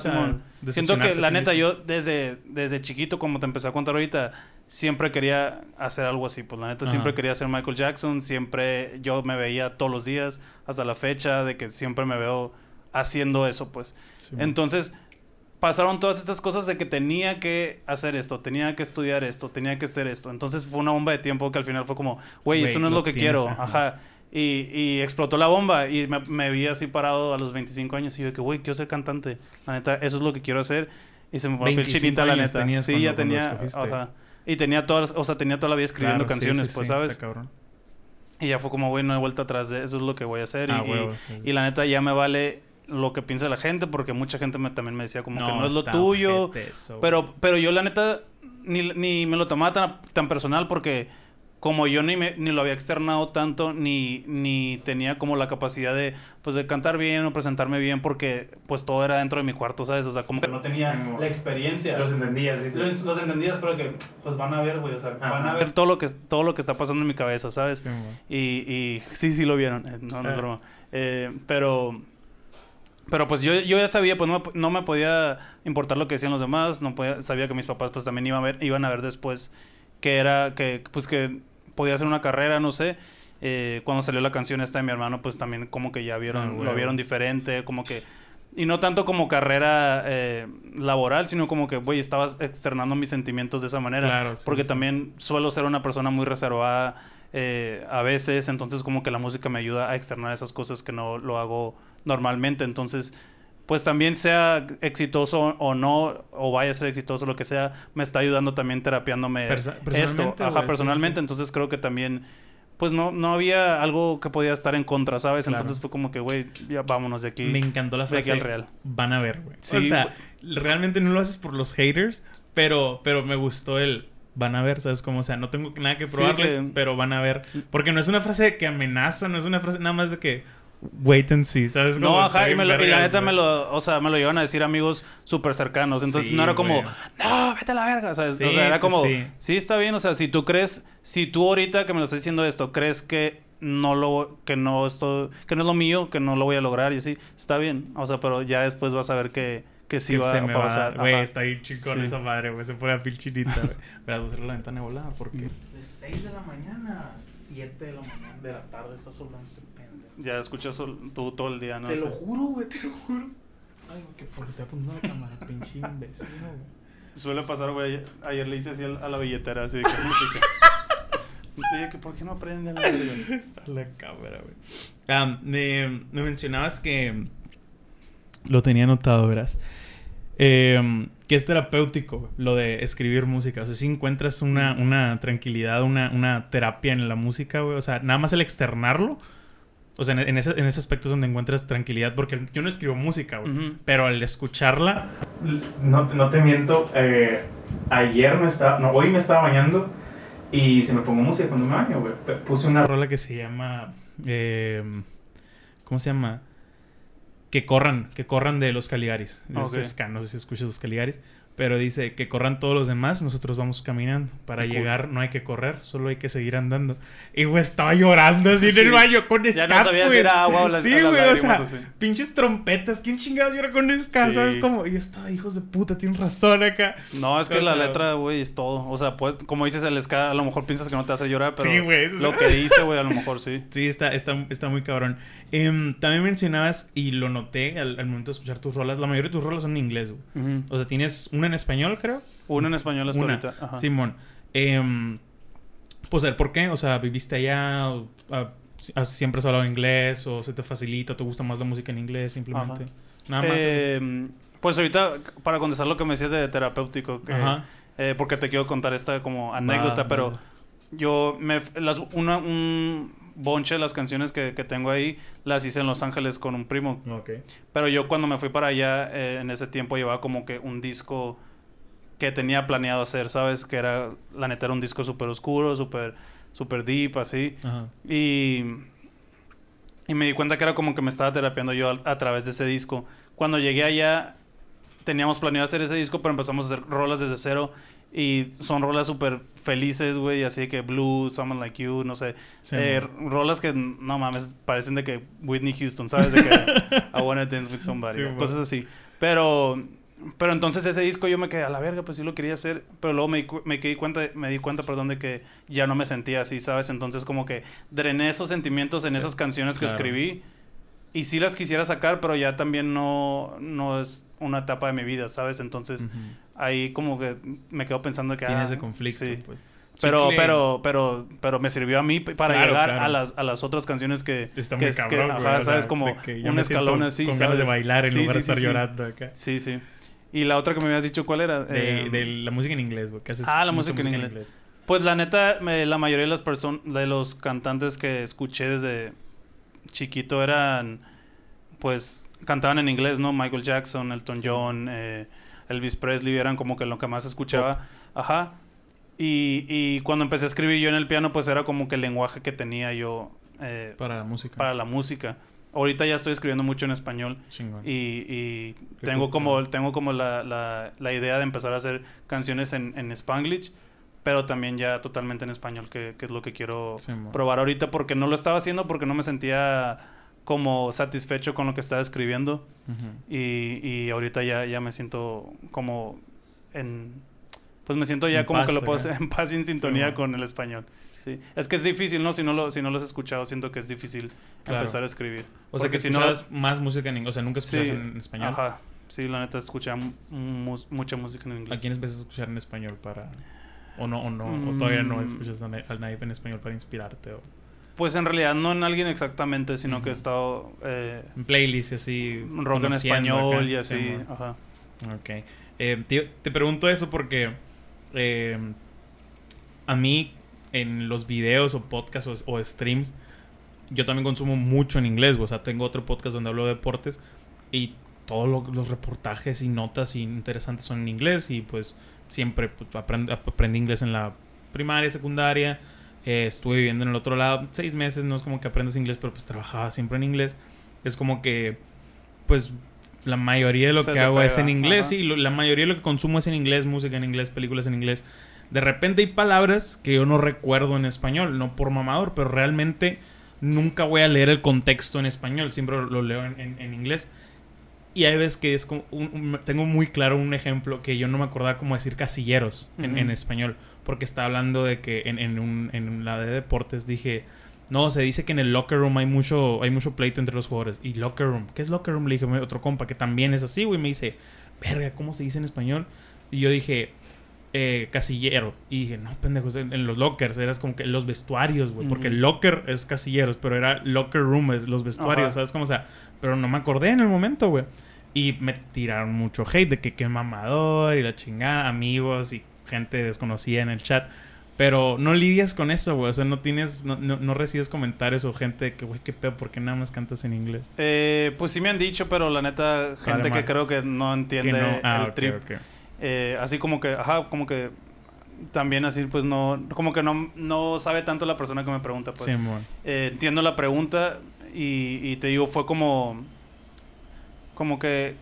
Siento que la neta, yo desde, desde chiquito, como te empecé a contar ahorita, siempre quería hacer algo así. Pues la neta, siempre quería ser Michael Jackson. Siempre yo me veía todos los días hasta la fecha de que siempre me veo haciendo eso, pues. Entonces, pasaron todas estas cosas de que tenía que hacer esto, tenía que estudiar esto, tenía que hacer esto. Entonces fue una bomba de tiempo que al final fue como, güey, eso no es lo, que quiero. Ajá. Y, y, explotó la bomba y me, me, vi así parado a los 25 años y yo que, güey, quiero ser cantante. La neta, eso es lo que quiero hacer. Y se me fue el chinita, la neta. Sí, ya tenía. Ajá. Y tenía todas, o sea, tenía toda la vida escribiendo canciones, pues, ¿sabes? Y ya fue como, güey, no he vuelta atrás de eso es lo que voy a hacer. Ah, y, y, la neta ya me vale lo que piensa la gente, porque mucha gente me, también me decía como que no es lo tuyo. pero, pero yo la neta ni, ni me lo tomaba tan, tan personal porque como yo ni, me, ni lo había externado tanto, ni, ni tenía como la capacidad de, pues, de cantar bien o presentarme bien, porque pues todo era dentro de mi cuarto, ¿sabes? O sea, como que no tenía Sí, la experiencia. Los entendías. Los, los entendías, pero que pues van a ver, güey, o sea, Ajá. van a ver todo lo que todo lo que está pasando en mi cabeza, ¿sabes? Y, y sí, sí lo vieron, eh, no, no es Ah. broma. Eh, pero pero pues yo, yo ya sabía, pues no me, no me podía importar lo que decían los demás, no podía, sabía que mis papás pues también iban a ver, iban a ver después que era, que pues que podía hacer una carrera, no sé. Eh, cuando salió la canción esta de mi hermano, pues también como que ya vieron, Ah, lo vieron diferente, como que... Y no tanto como carrera eh, laboral, sino como que, güey, estabas externando mis sentimientos de esa manera. Claro, sí, porque sí. también suelo ser una persona muy reservada eh, a veces, entonces como que la música me ayuda a externar esas cosas que no lo hago normalmente. Entonces, pues también sea exitoso o no, o vaya a ser exitoso, lo que sea, me está ayudando también terapiándome Persa- esto. personalmente, Ajá, personalmente. sí. Entonces creo que también, pues no, no había algo que podía estar en contra, ¿sabes? Claro. Entonces fue como que, güey, ya vámonos de aquí. Me encantó la de aquí frase. al real. Van a ver, güey. Sí, o sea, realmente no lo haces por los haters, pero, pero me gustó el van a ver, ¿sabes cómo? O sea, no tengo nada que Sí, probarles, que- pero van a ver. Porque no es una frase que amenaza, no es una frase nada más de que wait and see, ¿sabes? No, Cómo ajá, está y, me bien lo- y la neta me lo, o sea, me lo llevan a decir amigos súper cercanos. Entonces Sí, no era como, güey. no, vete a la verga. ¿sabes? Sí, o sea, era sí, como, sí. sí. está bien. O sea, si tú crees, si tú ahorita que me lo estás diciendo esto, crees que no lo, que no esto, que no es lo mío, que no lo voy a lograr y así, está bien. O sea, pero ya después vas a ver que, que sí Que va se a me va pasar. Güey, Ajá. está ahí chingón Sí. esa madre, güey. Se pone a piel chinita, güey. Pero a la ventana volada porque... De 6 de la mañana a 7 de la mañana de la tarde está soplando este. Ya escuchas tú todo el día, ¿no? Te lo juro, güey, te lo juro. Ay, güey, que porque estoy apuntando la cámara, pinche imbécil, güey. Suele pasar, güey. Ayer, le hice así a la billetera, así de que... ¿por qué no aprende a la? A la cámara, güey. Me, me mencionabas que lo tenía anotado, verás. Eh, que es terapéutico güey, lo de escribir música. O sea, si encuentras una, una tranquilidad, una, una terapia en la música, güey. O sea, nada más el externarlo. O sea, en, en ese, en ese aspecto es donde encuentras tranquilidad. Porque yo no escribo música, güey. Pero al escucharla, no, no te miento, eh, ayer me estaba, no, hoy me estaba bañando y se me pongo música cuando me baño, güey. Puse una rola que se llama, eh, ¿cómo se llama? Que corran, que corran de los Caligaris. Es Ok. ska, no sé si escuchas los Caligaris. Pero dice que corran todos los demás, nosotros vamos caminando. Para Qué cool. llegar no hay que correr, solo hay que seguir andando. Y güey, estaba llorando así en el baño con Ya no sabía si era agua o las- Sí, güey, o sea, así. pinches trompetas. ¿Quién chingados llora con ska? Sí. ¿Sabes cómo? Y yo estaba, hijos de puta, tienen razón acá. No, es que O la letra, güey, es todo. O sea, pues, como dices, el ska, a lo mejor piensas que no te hace llorar, pero Sí, güey, lo que dice, güey, a lo mejor sí. Sí, está, está, está muy cabrón. Em, también mencionabas, y lo noté al, al momento de escuchar tus rolas, la mayoría de tus rolas son en inglés, güey. O sea, tienes una en español, creo. Una en español hasta Una. ahorita. Ajá. Simón. Em, pues, ¿por qué? O sea, ¿viviste allá? O, ¿Siempre has hablado inglés? ¿O se te facilita? ¿Te gusta más la música en inglés simplemente? Ajá. Nada más. Eh, pues ahorita, para contestar lo que me decías de terapéutico, que, Ajá. eh, porque te quiero contar esta como anécdota, pero yo, me, las, una, un bonche de las canciones que, que tengo ahí, las hice en Los Ángeles con un primo. Ok. Pero yo cuando me fui para allá, eh, en ese tiempo llevaba como que un disco que tenía planeado hacer, ¿sabes? Que era, la neta, era un disco súper oscuro, súper super deep, así. Ajá. Y, y me di cuenta que era como que me estaba terapiando yo a, a través de ese disco. Cuando llegué allá, teníamos planeado hacer ese disco, pero empezamos a hacer rolas desde cero. Y son rolas súper felices, güey, así que Blue, Someone Like You, no sé. Sí, Eh, rolas que, no mames, parecen de que Whitney Houston, ¿sabes? De que I wanna dance with somebody, Sí, cosas así. Pero, pero entonces ese disco yo me quedé a la verga, pues sí lo quería hacer, pero luego me, me, di cuenta, me di cuenta, perdón, de que ya no me sentía así, ¿sabes? Entonces como que drené esos sentimientos en esas canciones que Claro. escribí y sí las quisiera sacar, pero ya también no, no es una etapa de mi vida, ¿sabes? Entonces. Ahí como que me quedo pensando que... Tiene ah, ese conflicto, sí. pues. Pero, pero, pero, pero me sirvió a mí para Claro, llegar claro. a las, a las otras canciones que... Está que muy que, cabrón, güey, ajá, sabes, como de que un escalón así, Con ganas de ¿sabes? bailar en Sí, lugar de sí, sí, estar sí. llorando acá. Sí, sí. Y la otra que me habías dicho, ¿cuál era? De, Eh, de la música en inglés, güey. que haces Ah, la música en inglés. Pues la neta, me- la mayoría de las personas, de los cantantes que escuché desde chiquito eran, pues, cantaban en inglés, ¿no? Michael Jackson, Elton Sí. John, eh, Elvis Presley, eran como que lo que más escuchaba. Ajá. Y, y cuando empecé a escribir yo en el piano, pues era como que el lenguaje que tenía yo eh, Para la música. para la música. Ahorita ya estoy escribiendo mucho en español Chingón. y, y tengo cool, como, tengo como la, la, la idea de empezar a hacer canciones en, en Spanglish, pero también ya totalmente en español, que, que es lo que quiero Sí, probar ahorita, porque no lo estaba haciendo porque no me sentía como satisfecho con lo que estaba escribiendo. Ujú. Y, y ahorita ya, ya me siento como en... Pues me siento ya En como que paz, lo puedo hacer en paz y en sintonía bueno. con el español. Sí. Es que es difícil, ¿no? Si no lo, si no lo has escuchado, siento que es difícil Claro. empezar a escribir. O sea, Porque que si no- más música en inglés. O sea, nunca Sí, escuchabas en español. Ajá. Sí, la neta escuchaba mu- mu- mucha música en ¿A inglés. quién empiezas a escuchar en español para...? O no, o no, o todavía no Mm. escuchas a al nadie en español para inspirarte. O Pues en realidad no en alguien exactamente, sino que he estado eh, en playlists y así. rock en español acá. y así. Ajá. Ok. Eh, te, te pregunto eso porque eh, a mí en los videos o podcasts o, o streams yo también consumo mucho en inglés. O sea, tengo otro podcast donde hablo de deportes y todos lo- los reportajes y notas interesantes son en inglés y pues siempre pues, aprend- aprendí inglés en la primaria, secundaria. Eh, estuve viviendo en el otro lado seis meses, no es como que aprendas inglés, pero pues trabajaba siempre en inglés. Es como que, pues, la mayoría de lo Se que hago es pega, en inglés ajá. y lo- la mayoría de lo que consumo es en inglés, música en inglés, películas en inglés. De repente hay palabras que yo no recuerdo en español, no por mamador, pero realmente nunca voy a leer el contexto en español, siempre lo leo en, en- en inglés. Y hay veces que es como, un- un- tengo muy claro un ejemplo que yo no me acordaba cómo decir casilleros en, Ujú. en español, porque estaba hablando de que en, en, un, en la de deportes dije, no, se dice que en el locker room hay mucho, hay mucho pleito entre los jugadores. Y locker room, ¿qué es locker room? Le dije a otro compa que también es así, güey, me dice, verga, ¿cómo se dice en español? Y yo dije, eh, casillero. Y dije, no, pendejos, en, en los lockers, eras como que los vestuarios, güey. Porque locker es casilleros, pero era locker room, es los vestuarios. ¿sabes cómo? O sea, pero no me acordé en el momento, güey. Y me tiraron mucho hate de que qué mamador y la chingada, amigos y gente desconocida en el chat. Pero no lidias con eso, güey. O sea, no tienes, no, no, no recibes comentarios o gente que, güey, qué pedo, ¿por qué nada más cantas en inglés? Eh, pues sí me han dicho, pero la neta, gente que mal. creo que no entiende que no. Ah, el ok, trip. ok. Eh, así como que, ajá, como que también así, pues no, como que no, no sabe tanto la persona que me pregunta, pues. Simón. Eh, entiendo la pregunta y, y te digo, fue como, como que,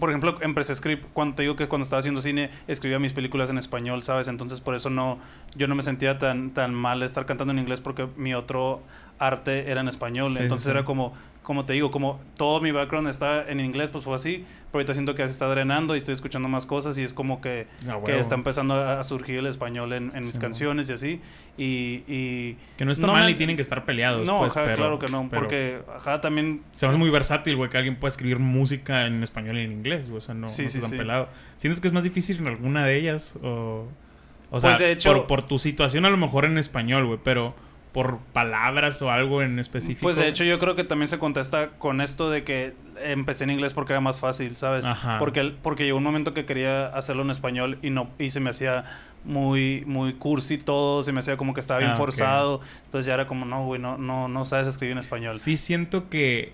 por ejemplo, empecé a escribir, cuando te digo que cuando estaba haciendo cine, escribía mis películas en español, ¿sabes? Entonces por eso no, yo no me sentía tan, tan mal de estar cantando en inglés porque mi otro arte era en español. Sí, Entonces sí. era como, como te digo, como todo mi background está en inglés, pues fue así. Pero ahorita siento que se está drenando y estoy escuchando más cosas y es como que, Ah, que está empezando a surgir el español en, en mis canciones y así. Y, y Que no está no mal y tienen que estar peleados. no, pues, ajá, pero- claro que no, pero porque ajá, también Se hace muy versátil, güey, que alguien pueda escribir música en español y en inglés, güey. O sea, no, Sí, no sí, tan pelado. ¿Sientes que es más difícil en alguna de ellas? O, o sea, Pues, de hecho- por, por tu situación a lo mejor en español, güey, pero por palabras o algo en específico. Pues de hecho yo creo que también se contesta con esto de que empecé en inglés porque era más fácil, ¿sabes? Ajá. Porque porque llegó un momento que quería hacerlo en español y no y se me hacía muy muy cursi todo, se me hacía como que estaba bien Ah, forzado, entonces ya era como no, güey, no no no sabes escribir en español. Sí siento que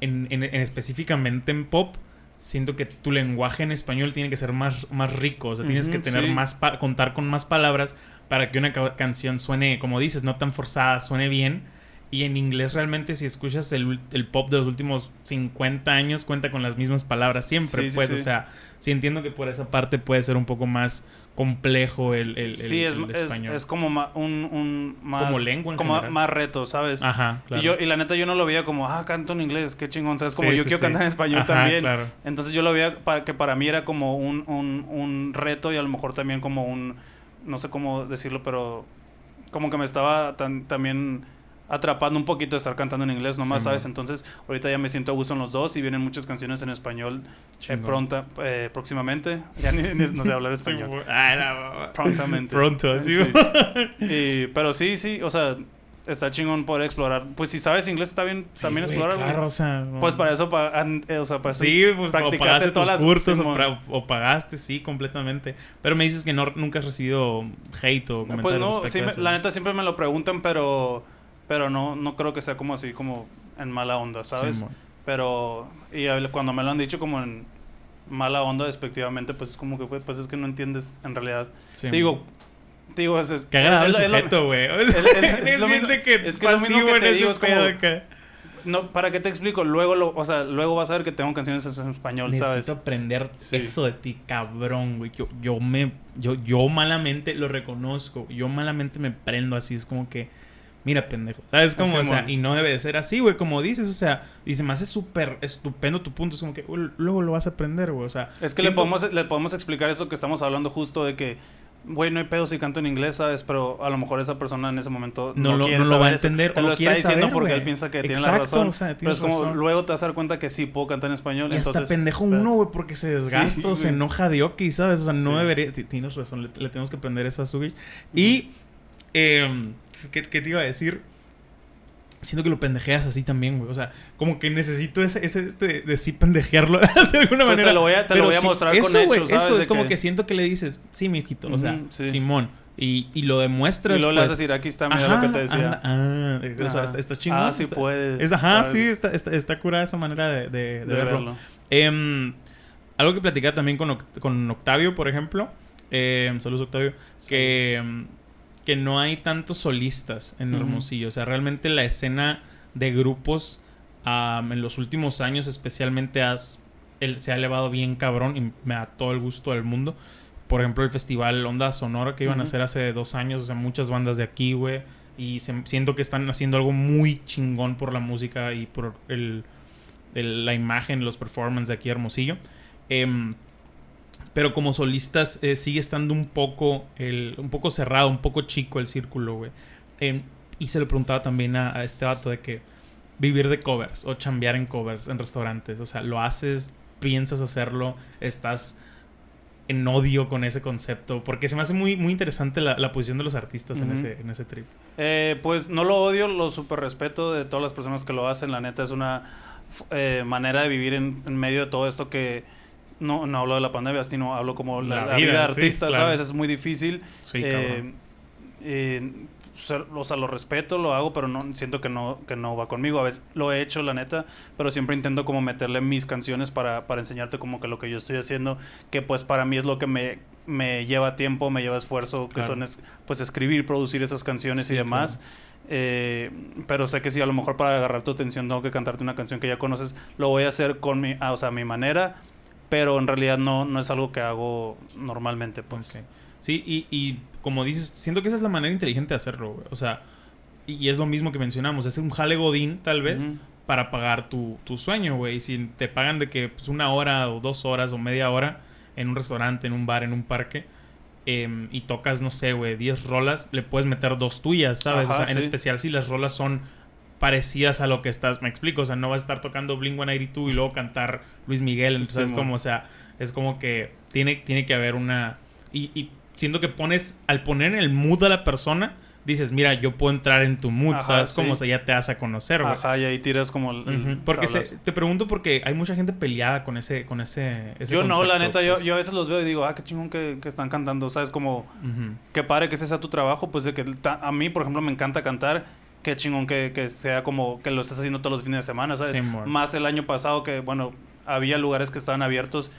en, en- en específicamente en pop, siento que tu lenguaje en español tiene que ser más, más rico. O sea, tienes que tener sí. más contar con más palabras para que una ca- canción suene, como dices, no tan forzada, suene bien. Y en inglés realmente si escuchas el, el pop de los últimos 50 años cuenta con las mismas palabras siempre, Sí, pues, sí. o sea, sí entiendo que por esa parte puede ser un poco más complejo el, el, sí, el- es, es, español. es como ma- un, un más Como lengua en como general. más reto, ¿sabes? Ajá, claro. Y, yo, y la neta yo no lo veía como, ah, canto en inglés, qué chingón, ¿sabes? Como yo quiero cantar en español Ajá, también. claro. Entonces yo lo veía para, que para mí era como un, un, un reto y a lo mejor también como un, no sé cómo decirlo, pero como que me estaba tan- también atrapando un poquito de estar cantando en inglés nomás, Sí, ¿sabes? man. Entonces ahorita ya me siento a gusto en los dos y vienen muchas canciones en español eh, pronta, eh, próximamente. Ya ni, ni- no sé hablar español. Sí, ah, Prontamente. Pronto, así. Sí. Y- pero sí, sí, o sea, está chingón poder explorar. Pues si sabes inglés está bien Sí, también explorar. Claro, o sea. Pues para eso, pa- an- eh, o sea, para Sí, pues o practicaste pagaste tus todas las- cursos o, o pagaste, sí, completamente. Pero me dices que no, nunca has recibido hate o comentarios Pues no, sí, me- la neta siempre me lo preguntan, pero pero no no creo que sea como así como en mala onda, ¿sabes? Pero y cuando me lo han dicho como en mala onda despectivamente, pues es como que, pues es que no entiendes en realidad. Sí, digo, te digo, es, es Qué agradable es sujeto, güey. Es- lo mismo- que es que lo mismo que te digo, es como- acá. No, ¿para qué te explico? Luego, lo, o sea, luego vas a ver que tengo canciones en español, Necesito ¿sabes? aprender Sí. eso de ti, cabrón, güey. Yo, yo me, yo, yo malamente lo reconozco. Yo malamente me prendo así. Es como que, mira, pendejo. ¿Sabes cómo? Sí, o sea, y no debe de ser así, güey. Como dices, o sea, y se me hace súper estupendo tu punto. Es como que uy, luego lo vas a aprender, güey. O sea, Es que le, siento- podemos, le podemos explicar eso que estamos hablando justo de que, güey, no hay pedo si canto en inglés, ¿sabes? Pero a lo mejor esa persona en ese momento No no, lo- quiere no lo va a eso. entender Te o lo está diciendo saber, porque él piensa que tiene la razón. o sea, pero es como, razón. luego te vas a dar cuenta que sí puedo cantar en español. Y hasta pendejo uno, güey, porque se desgasta o se enoja de ok, ¿sabes? O sea, no Sí. debería. ti- Tienes razón, le, le tenemos que aprender eso a Sugi. Y. eh, ¿qué, qué te iba a decir? Siento que lo pendejeas así también, güey. O sea, como que necesito ese, ese este, de sí pendejearlo de alguna Pues manera. te lo voy a, te lo Pero voy a sí, mostrar eso, con güey, hechos, ¿sabes? Eso De es como que... siento que le dices, sí, mijito. O sea, sí. Simón. Y, y lo demuestras. Y luego le vas a pues, decir, aquí está, mira ajá, lo que te decía. anda- ah, o sea, está, está chingón. Ah, sí está- puedes. es- ajá, sí, está, está, está curada esa manera de, de- de De verlo. verlo. Em, algo que platicaba también con, con Octavio, por ejemplo. em, saludos, Octavio. Que, que no hay tantos solistas en. Hermosillo. O sea, realmente la escena de grupos am, en los últimos años, especialmente, has, el- se ha elevado bien cabrón y me da todo el gusto del mundo. Por ejemplo, el festival Onda Sonora que iban a hacer hace dos años. O sea, muchas bandas de aquí, güey. Y se- siento que están haciendo algo muy chingón por la música y por el, el- la imagen, los performances de aquí Hermosillo. Em, pero como solistas eh, sigue estando un poco, el, un poco cerrado, un poco chico el círculo, güey. Em, y se lo preguntaba también a, a este vato de que vivir de covers o chambear en covers en restaurantes. O sea, lo haces, piensas hacerlo, estás en odio con ese concepto. Porque se me hace muy, muy interesante la, la posición de los artistas en, ese, en ese trip. Eh, pues no lo odio, lo super respeto de todas las personas que lo hacen. La neta es una eh, manera de vivir en, en medio de todo esto que no, no hablo de la pandemia, sino hablo como la, La la vida, vida, de sí, artista, claro. ¿sabes? Es muy difícil. Sí, Eh, eh, o sea, lo respeto, lo hago, pero no siento que no, que no va conmigo. A veces lo he hecho, la neta, pero siempre intento como meterle mis canciones para, para enseñarte como que lo que yo estoy haciendo, que pues para mí es lo que me, me lleva tiempo, me lleva esfuerzo, que son es, pues escribir, producir esas canciones Sí, y demás. Eh, pero sé que si a lo mejor para agarrar tu atención tengo que cantarte una canción que ya conoces, lo voy a hacer con mi, ah, o sea, a mi manera, pero en realidad no, no es algo que hago normalmente, pues. Ok. Sí, y, y como dices, siento que esa es la manera inteligente de hacerlo, güey. O sea, y, es lo mismo que mencionamos. Es un jale godín, tal vez, para pagar tu, tu sueño, güey. Y si te pagan de que pues, una hora o dos horas o media hora en un restaurante, en un bar, en un parque, em, y tocas, no sé, güey, 10 rolas, le puedes meter dos tuyas, ¿sabes? Ajá, o sea, en especial si las rolas son parecidas a lo que estás, me explico, o sea, no vas a estar tocando Blink 182 y luego cantar Luis Miguel, entonces Sí, es como, o sea, es como que tiene, tiene que haber una... Y, y siento que pones, al poner en el mood a la persona, dices, mira, yo puedo entrar en tu mood, Ajá, ¿sabes? sí. Como, o sea, ya te vas a conocer, güey. Ajá, y ahí tiras como el. Porque se- te pregunto porque hay mucha gente peleada con ese, con ese, ese Yo no, la neta, yo, pues. yo a veces los veo y digo, ah, qué chingón que, que están cantando, ¿sabes? Como, Ujú. qué padre que ese sea tu trabajo, pues de que a mí, por ejemplo, me encanta cantar, qué chingón que, que sea como que lo estés haciendo todos los fines de semana, ¿sabes? Simón. Más el año pasado que, bueno, había lugares que estaban abiertos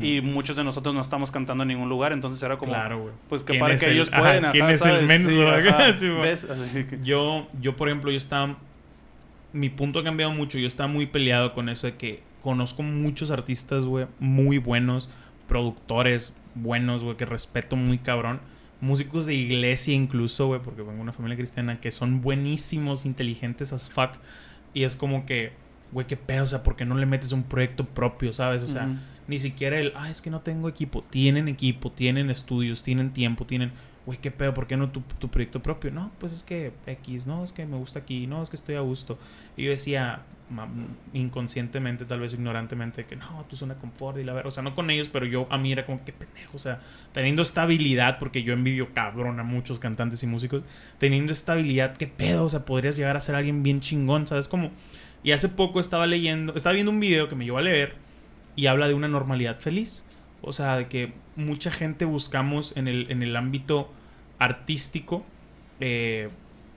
y muchos de nosotros no estamos cantando en ningún lugar, entonces era como, Claro, pues qué ¿Quién padre es que el- ellos ajá, pueden, ¿Quién ajá, es el menso? Sí, ajá. Sí, que- Yo, yo, por ejemplo, yo estaba... Mi punto ha cambiado mucho. Yo estaba muy peleado con eso de que conozco muchos artistas, güey, muy buenos, productores buenos, güey, que respeto muy cabrón. Músicos de iglesia incluso, güey, porque vengo de una familia cristiana, que son buenísimos, inteligentes as fuck. Y es como que, güey, qué pedo, o sea, ¿por qué no le metes un proyecto propio, sabes? O sea, ni siquiera el, ah, es que no tengo equipo. Tienen equipo, tienen estudios, tienen tiempo, tienen, güey, qué pedo, ¿por qué no tu, proyecto propio? No, pues es que X, no, es que me gusta aquí, no, es que estoy a gusto. Y yo decía, inconscientemente, tal vez ignorantemente, que no, tu zona confort y la ver, o sea, no con ellos, pero yo a mí era como, qué pendejo, o sea, teniendo estabilidad, porque yo envidio cabrón a muchos cantantes y músicos, teniendo estabilidad, qué pedo, o sea, podrías llegar a ser alguien bien chingón, ¿sabes? Como, y hace poco estaba leyendo, estaba viendo un video que me llevó a leer y habla de una normalidad feliz. O sea, de que mucha gente buscamos en el, en el ámbito artístico, eh,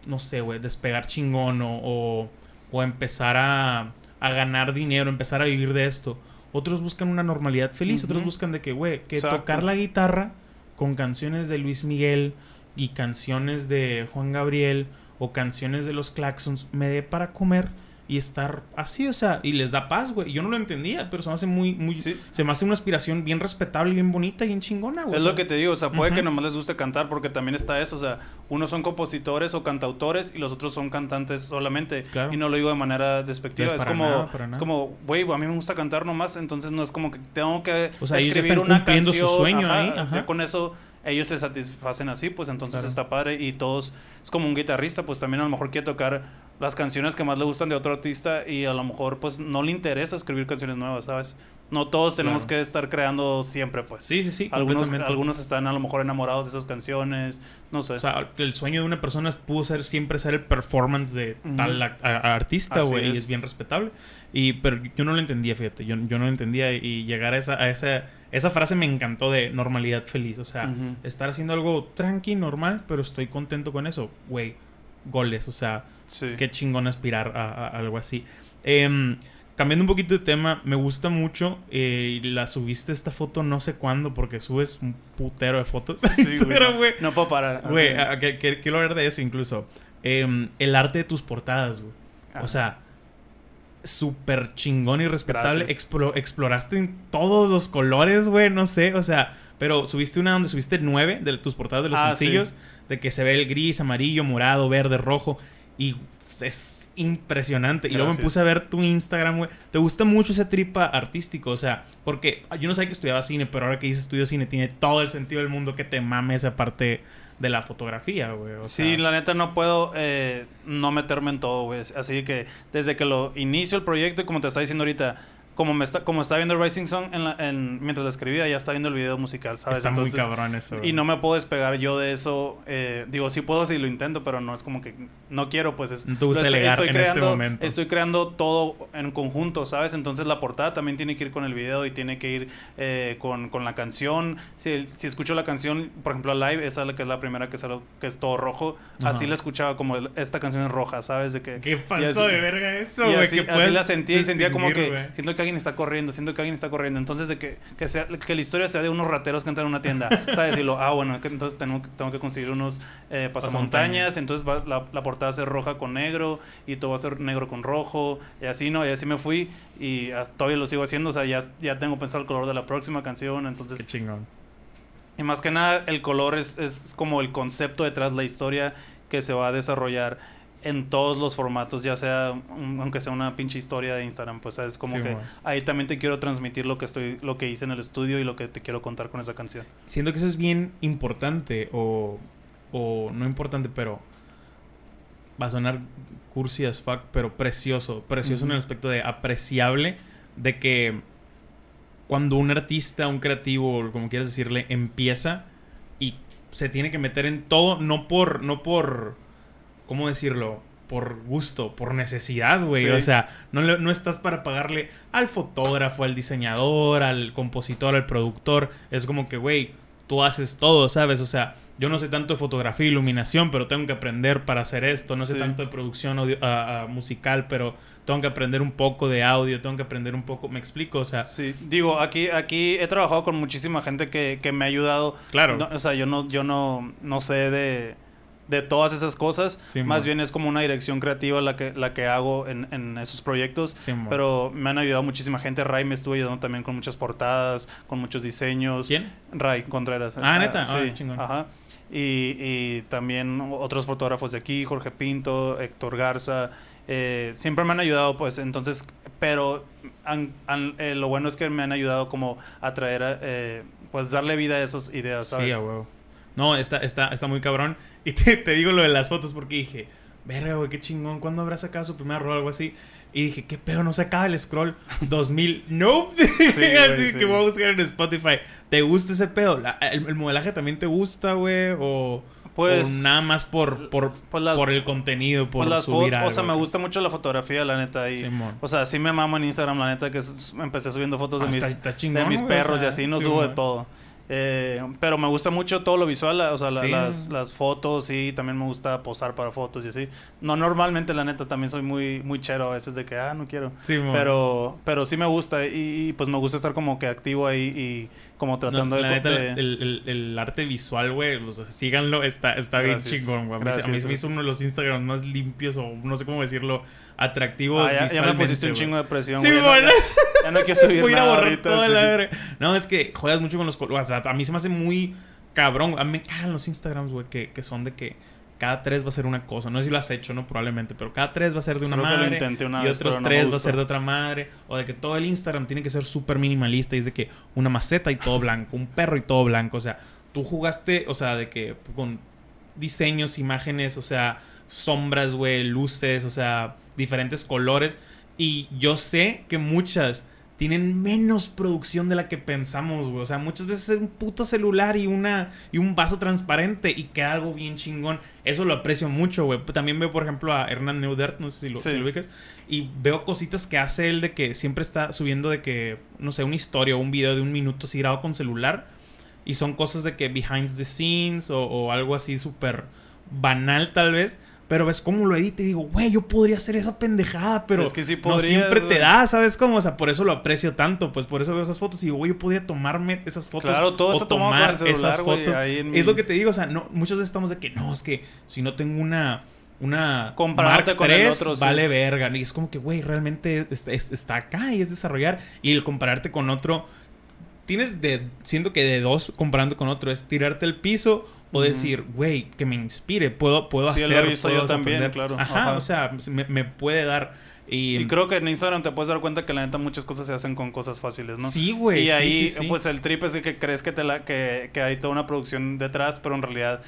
no sé, güey, despegar chingón o, o, o empezar a, a ganar dinero, empezar a vivir de esto. otros buscan una normalidad feliz, otros buscan de que, güey, que Exacto. tocar la guitarra con canciones de Luis Miguel y canciones de Juan Gabriel o canciones de los Claxons me dé para comer y estar así, o sea, y les da paz, güey. Yo no lo entendía, pero se me hace muy, muy, Sí. se me hace una aspiración bien respetable, bien bonita y bien chingona, güey. Es O sea, lo que te digo, o sea, puede que nomás les guste cantar porque también está eso, o sea, unos son compositores o cantautores y los otros son cantantes solamente. Claro. Y no lo digo de manera despectiva, No es como, nada, es como, güey, a mí me gusta cantar nomás, entonces no es como que tengo que O sea, ellos escribir están una cumpliendo su canción, sueño ajá, ahí, o sea, con eso ellos se satisfacen así, pues entonces Claro. está padre y todos, es como un guitarrista, pues también a lo mejor quiere tocar las canciones que más le gustan de otro artista y a lo mejor pues no le interesa escribir canciones nuevas, ¿sabes? No todos tenemos Claro. que estar creando siempre, pues. Sí, sí, sí. Algunos, algunos están a lo mejor enamorados de esas canciones, no sé. O sea, el sueño de una persona pudo ser siempre ser el performance de tal a- a- artista, güey, y es. bien respetable. Y, pero yo no lo entendía, fíjate, yo, yo no lo entendía y llegar a esa, a esa, esa frase me encantó de normalidad feliz, o sea, estar haciendo algo tranqui, normal, pero estoy contento con eso, güey, goles, o sea, sí. qué chingón aspirar a, a algo así. Em, cambiando un poquito de tema, me gusta mucho. eh, la subiste esta foto no sé cuándo, porque subes un putero de fotos. Sí, güey, Pero, no- güey. No puedo parar. Güey, quiero hablar de eso incluso. Em, el arte de tus portadas, güey. Ah, O sea, súper chingón y respetable. Explo- exploraste en todos los colores, güey, no sé, o sea, pero subiste una donde subiste nueve de tus portadas de los Ah, sencillos, de que se ve el gris, amarillo, morado, verde, rojo, y es impresionante. Y luego me puse a ver tu Instagram, güey. Te gusta mucho ese tripa artístico, o sea, porque yo no sabía que estudiaba cine, pero ahora que dices estudio cine, tiene todo el sentido del mundo que te mame esa parte de la fotografía, güey. o Sí, la neta no puedo eh, no meterme en todo, güey. Así que desde que lo inicio el proyecto y como te está diciendo ahorita, como me está, como está viendo Rising Song en la- en- mientras lo escribía, ya está viendo el video musical, ¿sabes? Está Entonces, muy cabrón eso. güey. Y no me puedo despegar yo de eso. eh, digo, sí puedo si lo intento, pero no es como que no quiero, pues es. No te gusta lo delegar en este creando, momento. Estoy creando todo en conjunto, ¿sabes? Entonces la portada también tiene que ir con el video y tiene que ir eh, con, con la canción. Si, si escucho la canción, por ejemplo, live, esa es la que es la primera que, sale, que es todo rojo. Así Ajá. la escuchaba como el- esta canción es roja, ¿sabes? De que, ¿Qué pasó así- de verga eso, güey? así, así la sentía y sentía como que güey. siento que alguien está corriendo, siento que alguien está corriendo. Entonces, de que, que, sea, que la historia sea de unos rateros que entran a una tienda, ¿sabes? Y lo, ah, bueno, que entonces tengo, que- tengo que conseguir unos eh, pasamontañas. Entonces, va- la, la portada va a ser roja con negro y todo va a ser negro con rojo. Y así, ¿no? Y así me fui y ah, todavía lo sigo haciendo. O sea, ya, ya tengo pensado el color de la próxima canción. Entonces, Qué chingón. y más que nada, el color es, es como el concepto detrás de la historia que se va a desarrollar en todos los formatos, ya sea, un- aunque sea una pinche historia de Instagram, pues es como Sí, que ahí también te quiero transmitir lo que estoy, lo que hice en el estudio y lo que te quiero contar con esa canción. Siento que eso es bien importante o, o no importante, pero va a sonar cursi as fuck, pero precioso. Precioso en el aspecto de apreciable, de que cuando un artista, un creativo, como quieras decirle, empieza y se tiene que meter en todo, no por, no por, ¿cómo decirlo? Por gusto, por necesidad, güey. Sí. O sea, no, no estás para pagarle al fotógrafo, al diseñador, al compositor, al productor. Es como que, güey, tú haces todo, ¿sabes? O sea, yo no sé tanto de fotografía e iluminación, pero tengo que aprender para hacer esto. No sé tanto de producción audio- musical, pero tengo que aprender un poco de audio, tengo que aprender un poco, ¿me explico? O sea, Sí, digo, aquí, aquí he trabajado con muchísima gente que, que me ha ayudado. Claro. No, o sea, yo no, yo no, no sé de, de todas esas cosas. Sí, Más bien es como una dirección creativa la que, la que hago en, en esos proyectos. Sí, pero me han ayudado muchísima gente. Ray me estuvo ayudando también con muchas portadas, con muchos diseños. ¿quién? Ray Contreras. Ah, ¿neta? sí. Ah, chingón. Ajá. Y, y también otros fotógrafos de aquí, Jorge Pinto, Héctor Garza. eh, siempre me han ayudado, pues, entonces, pero han- han- eh, lo bueno es que me han ayudado como a traer, a, eh, pues, darle vida a esas ideas, ¿sabes? Sí, a huevo. No, está, está, está muy cabrón. Y te, te digo lo de las fotos porque dije, verga, güey, qué chingón. ¿Cuándo habrá sacado su primer rol o algo así? Y dije, qué pedo, no se acaba el scroll 2000. Nope. güey, así sí. que voy a buscar en Spotify. ¿Te gusta ese pedo? La- el, el modelaje también te gusta, güey? O, Pues- o nada más por, por, Pues las- por el contenido, por Pues las subir fotos, algo. o sea, me gusta mucho la fotografía, la neta. Y, Simón. o sea, sí me mamo en Instagram, la neta, que empecé subiendo fotos Ah, de mis, está- está chingón, de mis o perros sea, y así, no sí, subo de todo. Eh, pero me gusta mucho todo lo visual, o sea, la- Sí. las, las fotos y también me gusta posar para fotos y así. No, normalmente la neta también soy muy, muy chero a veces de que, ah, no quiero. Sí. Pero, pero sí me gusta y, y, pues me gusta estar como que activo ahí y como No, tratando de... neta, de- el, el- el arte visual, güey, o sea, síganlo, está, está bien chingón, güey. A mí se- me hizo uno de los Instagrams más limpios o no sé cómo decirlo, atractivos Ah, ya, ya me visualmente, pusiste un chingo de presión, Sí, güey. bueno. Ya, ya no quiero subir Voy a ir a nada borrar ahorita, toda sí. la verga. No, es que juegas mucho con los colores. O sea, a mí se me hace muy cabrón. A mí me cagan los Instagrams, güey, que, que son de que cada tres va a ser una cosa. No sé si lo has hecho, ¿no? Probablemente. Pero cada tres va a ser de una Creo madre. una y vez, otros no tres va a ser de otra madre. O de que todo el Instagram tiene que ser súper minimalista. Y es de que una maceta y todo blanco. Un perro y todo blanco. O sea, tú jugaste, o sea, de que con diseños, imágenes, o sea, sombras, güey, luces, o sea, diferentes colores. Y yo sé que muchas tienen menos producción de la que pensamos, güey. O sea, muchas veces es un puto celular y una y un vaso transparente y queda algo bien chingón. Eso lo aprecio mucho, güey. También veo, por ejemplo, a Hernán Neudert, no sé si lo, Sí. si lo ubicas, y veo cositas que hace él de que siempre está subiendo de que, no sé, una historia o un video de un minuto así grabado con celular. Y son cosas de que behind the scenes o, o algo así súper banal tal vez. Pero ves cómo lo edita y digo, güey, yo podría hacer esa pendejada, pero Es que sí no siempre te da, ¿sabes cómo? O sea, por eso lo aprecio tanto, pues por eso veo esas fotos y digo, güey, yo podría tomarme esas fotos Claro, todo o tomar el celular, esas fotos. Es lo que te digo, o sea, no, muchas veces estamos de que, no, es que si no tengo una una Compararte con el III, otro, sí. vale verga. Y es como que, güey, realmente es- es- está acá y es desarrollar. Y el compararte con otro, tienes de, siento que de dos comparando con otro, es tirarte al piso o decir, güey, que me inspire, puedo, puedo Sí, hacer, lo hizo puedo yo también, aprender". claro. Ajá, Ajá. o sea, me, me puede dar. Y, Y creo que en Instagram te puedes dar cuenta que la neta muchas cosas se hacen con cosas fáciles, ¿no? Sí, güey. y ahí, sí, sí. pues el trip es de que crees que, te la, que, que hay toda una producción detrás, pero en realidad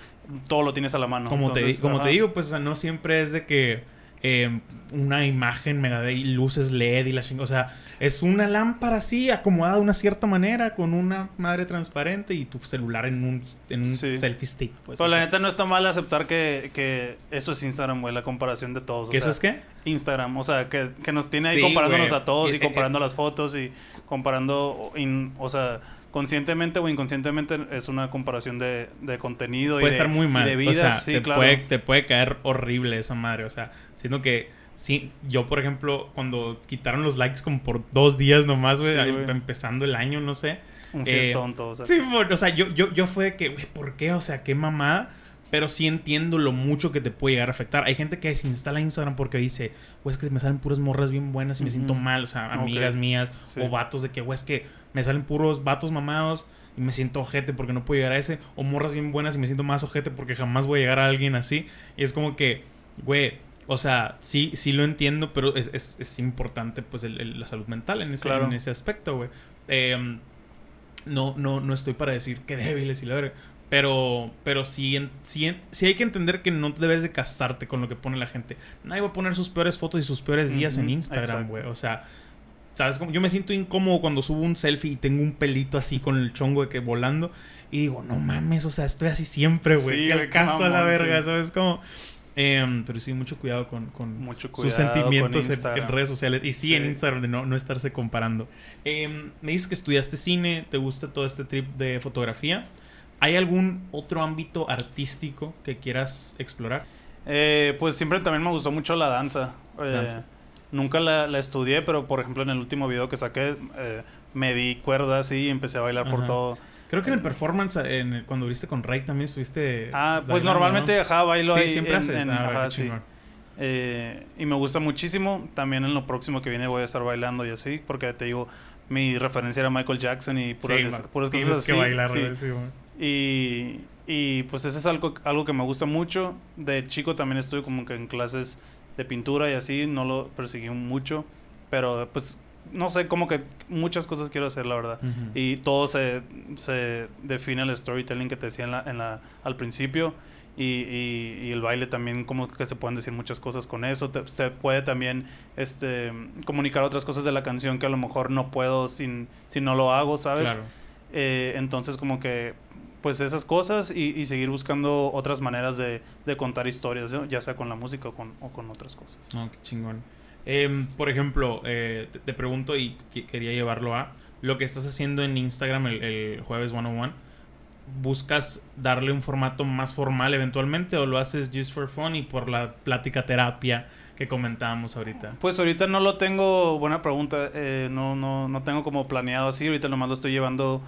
todo lo tienes a la mano. como, te, Entonces, como ajá. te digo, pues o sea, no siempre es de que eh, una imagen mega de y luces LED y la chingada. O sea, es una lámpara así, acomodada de una cierta manera, con una madre transparente y tu celular en un, en un Sí. selfie stick. Pues, Pero la sea. neta no está mal aceptar que, que eso es Instagram, güey, la comparación de todos. o ¿Que eso sea, es qué? Instagram, o sea, que, que nos tiene ahí Sí, comparándonos güey. a todos Eh, y eh, comparando las fotos y comparando, in- o sea, conscientemente o inconscientemente es una comparación de, de contenido y Puede de, estar muy y mal. o sea, sí, te, claro. puede, te puede caer horrible esa madre. O sea, siento que sí, yo, por ejemplo, cuando quitaron los likes como por dos días nomás, güey, Sí, empezando el año, no sé. Un eh, fiestón todo, o sea. Sí, por- o sea, yo, yo, yo fue de que, güey, ¿por qué? O sea, qué mamada. Pero sí entiendo lo mucho que te puede llegar a afectar. Hay gente que desinstala Instagram porque dice, güey, es que me salen puras morras bien buenas y me siento mal. O sea, amigas mías Sí. o vatos de que, güey, es que me salen puros vatos mamados y me siento ojete porque no puedo llegar a ese. O morras bien buenas y me siento más ojete porque jamás voy a llegar a alguien así. Y es como que, güey, o sea, sí, sí lo entiendo, pero es, es- es importante, pues, el- el- la salud mental en ese, Claro. en ese aspecto, güey. Em, no, no, no estoy para decir que débiles y la verga. Pero, pero sí, sí, sí hay que entender que no debes de casarte con lo que pone la gente. Nadie va a poner sus peores fotos y sus peores días en Instagram, güey. O sea, ¿sabes? cómo? Yo me siento incómodo cuando subo un selfie y tengo un pelito así con el chongo de que volando. Y digo, no mames, o sea, estoy así siempre, güey. Sí, ¿Qué güey, al caso a la verga? sí. ¿Sabes cómo? Em, pero sí, mucho cuidado con, con Mucho sus sentimientos con en- redes sociales. Y sí, en. Instagram, de no, no estarse comparando. Em, me dices que estudiaste cine, te gusta todo este trip de fotografía. ¿Hay algún otro ámbito artístico que quieras explorar? Eh, pues siempre también me gustó mucho la danza. Eh, Danza. Nunca la, la estudié, pero por ejemplo en el último video que saqué eh, me di cuerdas y empecé a bailar por todo. Creo que en el performance, en el- cuando viste con Ray también estuviste. Ah, pues bailando, normalmente ¿no? ajá, bailo Sí, ahí siempre en- haces. en- Ah, ajá, sí. Eh, y me gusta muchísimo. También en lo próximo que viene voy a estar bailando y así, porque te digo, mi referencia era Michael Jackson y puras, Sí, puras Tienes cosas que así. bailar, sí. Y, y pues eso es algo, algo que me gusta mucho. De chico también estuve como que en clases de pintura y así, no lo perseguí mucho, pero pues no sé, como que muchas cosas quiero hacer, la verdad. Y todo se, se define el storytelling que te decía en la, en la, al principio. Y, y- y el baile también, como que se pueden decir muchas cosas con eso. Te- se puede también este, comunicar otras cosas de la canción que a lo mejor no puedo sin, si no lo hago, ¿sabes? Claro. Eh, entonces, como que, pues esas cosas y, y seguir buscando otras maneras de, de contar historias, ¿no? ya sea con la música o con, o con otras cosas. No, qué chingón. Em, por ejemplo, eh, te, te pregunto y que- quería llevarlo a lo que estás haciendo en Instagram el, el jueves 101. buscas darle un formato más formal eventualmente o lo haces just for fun y por la plática terapia que comentábamos ahorita? Pues ahorita no lo tengo, buena pregunta, eh, no, no, no tengo como planeado así, ahorita nomás lo estoy llevando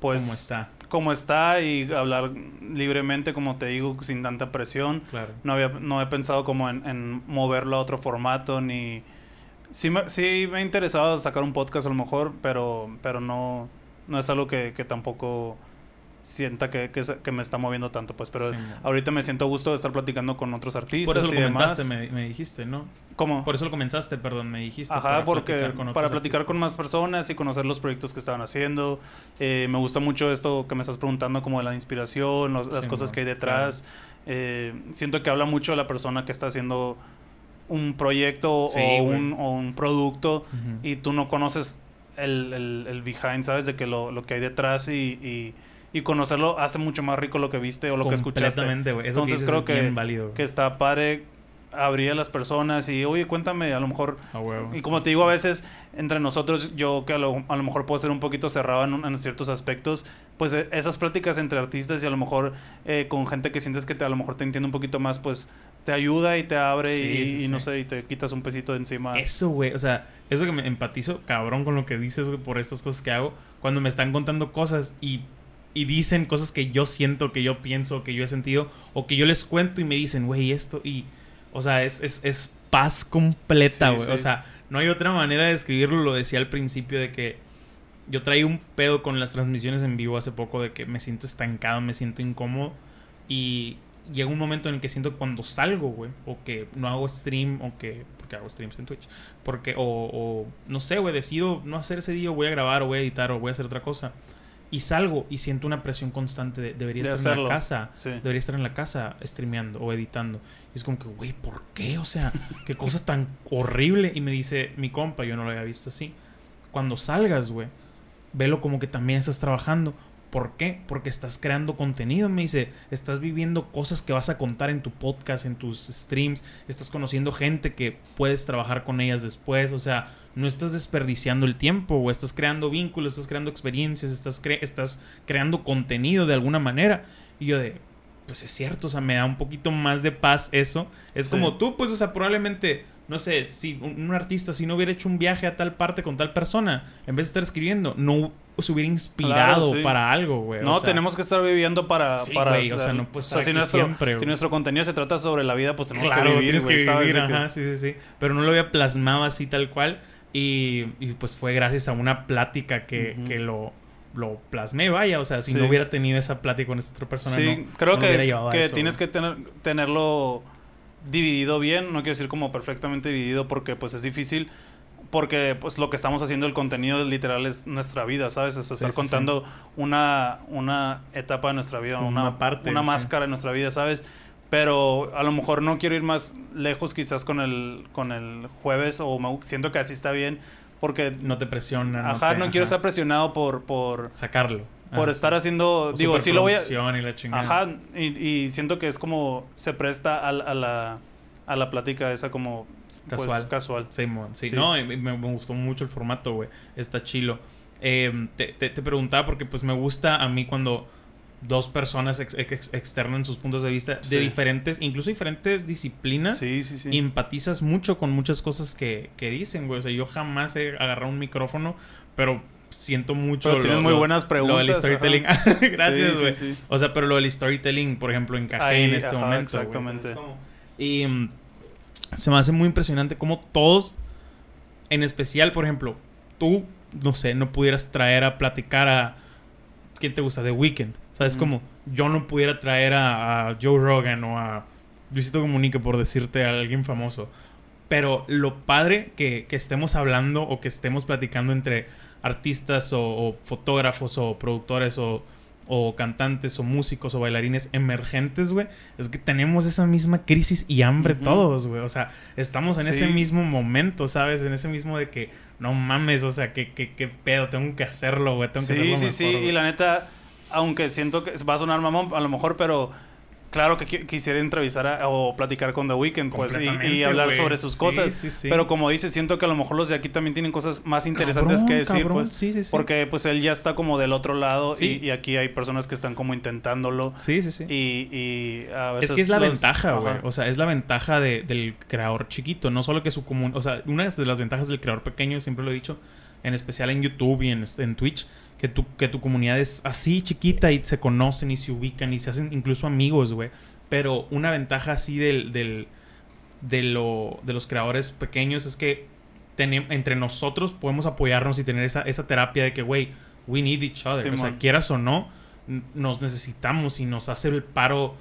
pues... ¿Cómo está? Como está y hablar libremente, como te digo, sin tanta presión. Claro. No, había, no he pensado como en, en moverlo a otro formato ni... Sí me, sí me ha interesado sacar un podcast a lo mejor, pero, pero no, no es algo que, que tampoco sienta que, que, que, me está moviendo tanto, pues. Pero Sí, ahorita me siento a gusto de estar platicando con otros artistas Por eso lo y demás. comentaste, me, me dijiste, ¿no? ¿Cómo? Por eso lo comenzaste, perdón, me dijiste. Ajá, para porque platicar con otros para platicar con más personas y conocer los proyectos que estaban haciendo. Eh, me gusta mucho esto que me estás preguntando, como de la inspiración, los- las Sí, cosas que hay detrás. Eh, siento que habla mucho de la persona que está haciendo un proyecto Sí, o, un, o un producto y tú no conoces el, el, el behind, ¿sabes? De que lo, lo que hay detrás y, y, y conocerlo hace mucho más rico lo que viste o lo que escuchaste. Completamente, güey. Entonces que creo es que, bien válido. que está padre abrir a las personas y, oye, cuéntame, a lo mejor A huevo, y como sí, te digo, sí. a veces entre nosotros, yo que a lo, a lo mejor puedo ser un poquito cerrado en, en ciertos aspectos, pues eh, esas pláticas entre artistas y a lo mejor eh, con gente que sientes que te, a lo mejor te entiende un poquito más, pues te ayuda y te abre Sí, y, y no sé, y te quitas un pesito de encima. Eso, güey. O sea, eso que me empatizo cabrón con lo que dices, por estas cosas que hago. Cuando me están contando cosas y, y dicen cosas que yo siento, que yo pienso, que yo he sentido, o que yo les cuento y me dicen, güey, esto. Y, o sea, es, es, es paz completa, güey. sí. O sea, no hay otra manera de describirlo. Lo decía al principio de que yo traía un pedo con las transmisiones en vivo hace poco de que me siento estancado, me siento incómodo. Y llega un momento en el que siento que cuando salgo, güey, o que no hago stream, o que. Porque hago streams en Twitch. Porque, o, o no sé, güey, decido no hacer ese día, voy a grabar, o voy a editar, o voy a hacer otra cosa. Y salgo y siento una presión constante de debería De estar en la casa. Sí. Debería estar en la casa streameando o editando. Y es como que, güey, ¿por qué? O sea, qué cosa tan horrible. Y me dice mi compa, yo no lo había visto así. Cuando salgas, güey, velo como que también estás trabajando. ¿Por qué? Porque estás creando contenido. Me dice, estás viviendo cosas que vas a contar en tu podcast, en tus streams. Estás conociendo gente que puedes trabajar con ellas después. O sea, no estás desperdiciando el tiempo, o estás creando vínculos, estás creando experiencias, estás, cre- estás creando contenido de alguna manera. Y yo de, pues es cierto, o sea, me da un poquito más de paz eso. Es Sí. como tú, pues, o sea, probablemente, no sé, si un, un artista, si no hubiera hecho un viaje a tal parte con tal persona, en vez de estar escribiendo, no se hubiera inspirado Claro, sí. para algo, güey. No, o sea, tenemos que estar viviendo para... Sí, para güey, o sea, no puedes estar si, aquí nuestro, siempre, si nuestro contenido se trata sobre la vida, pues tenemos Claro, que vivir, tienes que vivir, ajá, sí, sí, sí. Pero no lo había plasmado así tal cual. Y, y, pues fue gracias a una plática que, que lo, lo plasmé, vaya. O sea, si Sí. no hubiera tenido esa plática con esta otra persona, Sí, no, creo no que, que eso, tienes güey. que tener, tenerlo dividido bien, no quiero decir como perfectamente dividido porque pues es difícil, porque pues lo que estamos haciendo, el contenido literal es nuestra vida, ¿sabes? O sea, Sí, estar sí, contando una, una etapa de nuestra vida, una, una parte, una sí. máscara de nuestra vida, ¿sabes? Pero a lo mejor no quiero ir más lejos quizás con el, con el jueves o me- siento que así está bien porque... No te presiona. ajá, te- no quiero ajá. estar presionado por... por Sacarlo. por Ah, estar sí. haciendo, digo, sí lo voy a, y la chingada. Ajá, y, y siento que es como se presta a, a la a la plática esa como pues, Casual. casual. Simón, sí, Sí. no, y me, me gustó mucho el formato, güey. Está chilo. Eh, te, te- te preguntaba porque pues me gusta a mí cuando dos personas ex- ex- externan sus puntos de vista Sí. de diferentes, incluso diferentes disciplinas. Sí, sí, sí. Y empatizas mucho con muchas cosas que, que dicen, güey. O sea, yo jamás he agarrado un micrófono, pero siento mucho. Pero tienes muy buenas Lo del preguntas, storytelling. Gracias, Sí, sí, güey. sí. O sea, pero lo del storytelling, por ejemplo, encajé Ahí, en este ajá, momento. exactamente. ¿sabes cómo? Y se me hace muy impresionante cómo todos, en especial, por ejemplo, tú, no sé, no pudieras traer a platicar a. ¿Quién te gusta? The Weeknd. ¿Sabes Ujú. cómo? Yo no pudiera traer a, a Joe Rogan o a Luisito Comunica, por decirte a alguien famoso. Pero lo padre que, que estemos hablando o que estemos platicando entre artistas o, o fotógrafos o productores o, o cantantes o músicos o bailarines emergentes, güey, es que tenemos esa misma crisis y hambre todos, güey. O sea, estamos en ese Sí. mismo momento, ¿sabes? En ese mismo de que, no mames, o sea, que, que, que pedo, tengo que hacerlo, güey, tengo que Sí, hacerlo sí, mejor, sí. güey. Y la neta, aunque siento que va a sonar mamón a lo mejor, pero claro que qui- quisiera entrevistar a- o platicar con The Weeknd, pues, y- hablar sobre sus cosas. sí, sí. Pero como dices, siento que a lo mejor los de aquí también tienen cosas más interesantes Cabrón, que decir, cabrón. pues. Sí, sí, sí. Porque pues él ya está como del otro lado y, y aquí hay personas que están como intentándolo. Sí, sí, sí. Y, y a veces Es que es la los- ventaja, güey. O sea, es la ventaja de- del creador chiquito. No solo que su comunidad... O sea, una de las ventajas del creador pequeño, siempre lo he dicho, en especial en YouTube y en, en Twitch, que tu, que tu comunidad es así chiquita y se conocen y se ubican y se hacen incluso amigos, güey. Pero una ventaja así del, del, de, lo, de los creadores pequeños es que tenem- entre nosotros podemos apoyarnos y tener esa, esa terapia de que, güey, we need each other. o sea, quieras o no, nos necesitamos y nos hace el paro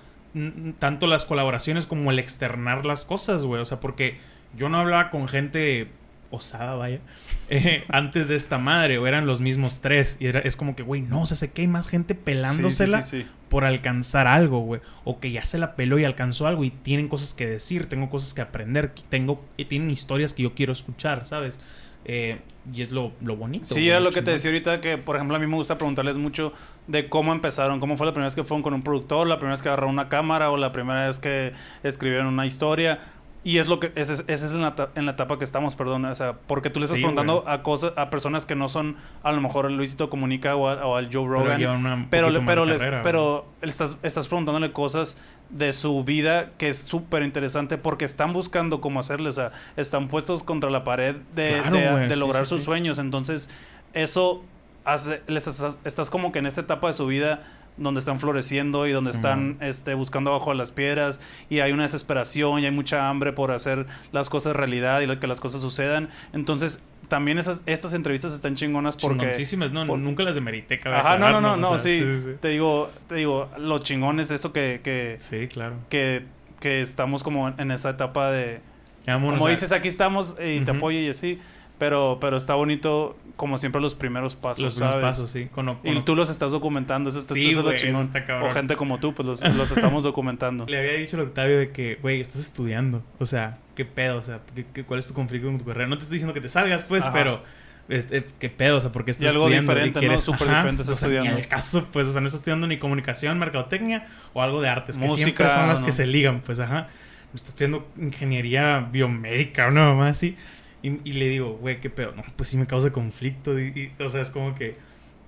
tanto las colaboraciones como el externar las cosas, güey. O sea, porque yo no hablaba con gente osada, vaya, eh, antes de esta madre, o eran los mismos tres. Y era, es como que, güey, no, o sea, sé que hay más gente pelándosela Sí, sí, sí, sí. por alcanzar algo, güey. O que ya se la peló y alcanzó algo y tienen cosas que decir, tengo cosas que aprender, tengo, y tienen historias que yo quiero escuchar, ¿sabes? Eh, y es lo, lo bonito. Sí, güey, era lo que te decía ahorita, que por ejemplo a mí me gusta preguntarles mucho de cómo empezaron, cómo fue la primera vez que fueron con un productor, la primera vez que agarraron una cámara o la primera vez que escribieron una historia. Y es lo que, esa es, es en, la, en la etapa que estamos, perdón. O sea, porque tú le estás Sí, preguntando güey. a cosas, a personas que no son a lo mejor el Luisito Comunica o, a- o al Joe Pero Rogan. pero pero de les- carrera, pero estás, estás preguntándole cosas de su vida que es súper interesante porque están buscando cómo hacerle, o sea, están puestos contra la pared de, Claro, de- güey, de sí, lograr sí, sus sueños, entonces eso hace, les estás, estás como que en esta etapa de su vida donde están floreciendo y donde Sí, están este, buscando abajo de las piedras y hay una desesperación y hay mucha hambre por hacer las cosas realidad y que las cosas sucedan. Entonces, también esas, estas entrevistas están chingonas porque... Chingoncísimas, no, por- nunca las demerité, cabe Ajá, no, no, no, no, O sea, sí, Te digo, te digo, lo chingón es eso que, que, Sí, claro. que, que estamos como en esa etapa de... Vámonos como a- dices, aquí estamos y te apoyo y así. Pero, pero está bonito, como siempre, los primeros pasos, los primeros ¿sabes? pasos, sí. Con, Y tú los estás documentando, eso, está, Sí, eso es lo güey, eso chingón. está. O gente como tú, pues los, los estamos documentando. Le había dicho al Octavio de que, güey, estás estudiando. O sea, ¿qué pedo? O sea, ¿qué, qué- cuál es tu conflicto con tu carrera? No te estoy diciendo que te salgas, pues, Ajá. pero... este, ¿Qué pedo? O sea, porque estás algo estudiando diferente, ¿no? Súper diferente estás o sea, ni estudiando. al caso, pues, o sea, no estás estudiando ni comunicación, mercadotecnia o algo de artes, que Música, siempre son las ¿no? que se ligan, pues, ajá. Estás estudiando ingeniería biomédica o nada más así. Y, y le digo, güey, ¿qué pedo? No, pues sí me causa conflicto. Y, y, o sea, es como que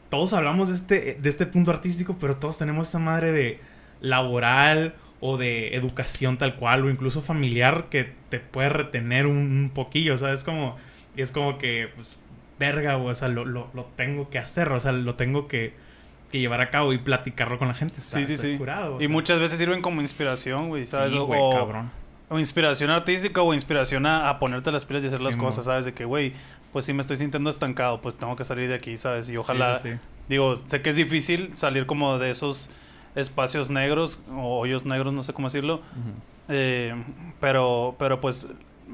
todos hablamos de este, de este punto artístico, pero todos tenemos esa madre de laboral o de educación tal cual, o incluso familiar, que te puede retener un, un poquillo, ¿sabes? Como, y es como que, pues, verga, o sea, lo, lo, lo tengo que hacer, o sea, lo tengo que, que llevar a cabo y platicarlo con la gente. Sí, sí, sí. curado, y sea. muchas veces sirven como inspiración, güey, ¿sabes? Sí, güey, cabrón. O inspiración artística o inspiración a, a ponerte las pilas y hacer Sí, las mo. cosas, ¿sabes? De que, güey, pues si me estoy sintiendo estancado, pues tengo que salir de aquí, ¿sabes? Y ojalá, Sí, sí, digo, sé que es difícil salir como de esos espacios negros o hoyos negros, no sé cómo decirlo, eh, pero, pero pues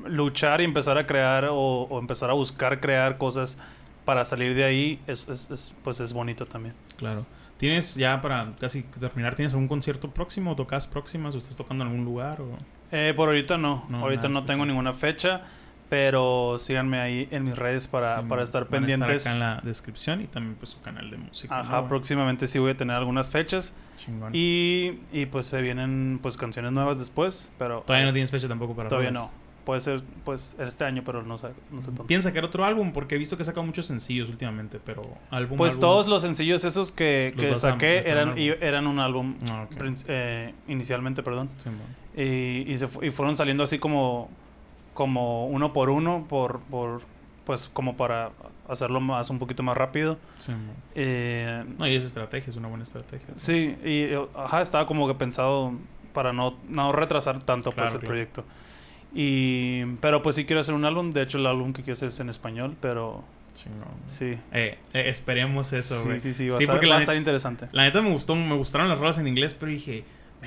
luchar y empezar a crear o, o empezar a buscar crear cosas para salir de ahí es, es- es, pues es bonito también. Claro. ¿Tienes ya para casi terminar, tienes algún concierto próximo o tocas próximas o estás tocando en algún lugar o...? Eh, por ahorita no, No, ahorita no tengo ninguna fecha, pero síganme ahí en mis redes para, Sí, para estar van a pendientes. acá en la descripción y también pues su canal de música. Ajá, ¿no? próximamente sí voy a tener algunas fechas Chingón. y, y pues se vienen pues canciones nuevas después, pero Todavía no tienes fecha tampoco para todavía rolas? no. Puede ser pues este año, pero no sé, no sé tanto. ¿Piensas sacar otro álbum? Porque he visto que ha sacado muchos sencillos últimamente, pero álbum Pues álbum- todos los sencillos esos que, que saqué eran, eran un álbum Ah, ok. prin- eh, inicialmente, perdón. Sí, mo. Y, y, se y fueron saliendo así como, como uno por uno, por, por, pues como para hacerlo más un poquito más rápido. Sí. Eh, No, y esa estrategia, es una buena estrategia. sí, y eh, ajá, estaba como que pensado para no, no retrasar tanto Claro, pues, el claro. proyecto. Y, pero pues sí quiero hacer un álbum, de hecho el álbum que quiero hacer es en español, pero Chingón. sí. Eh, eh, esperemos eso, Sí, güey. sí, sí, va, Sí, a, estar, porque va la a estar interesante. La neta me gustó, me gustaron las rolas en inglés, pero dije,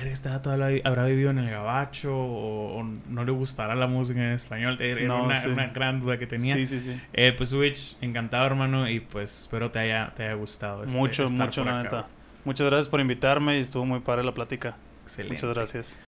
este dato habrá, vivido en el gabacho o, o no le gustará la música en español. Era No, una, sí. una gran duda que tenía. Sí, sí, sí. Eh, pues Switch, encantado hermano y pues espero te haya, te haya gustado. este, mucho, la neta. Muchas gracias por invitarme y estuvo muy padre la plática. Excelente. Muchas gracias.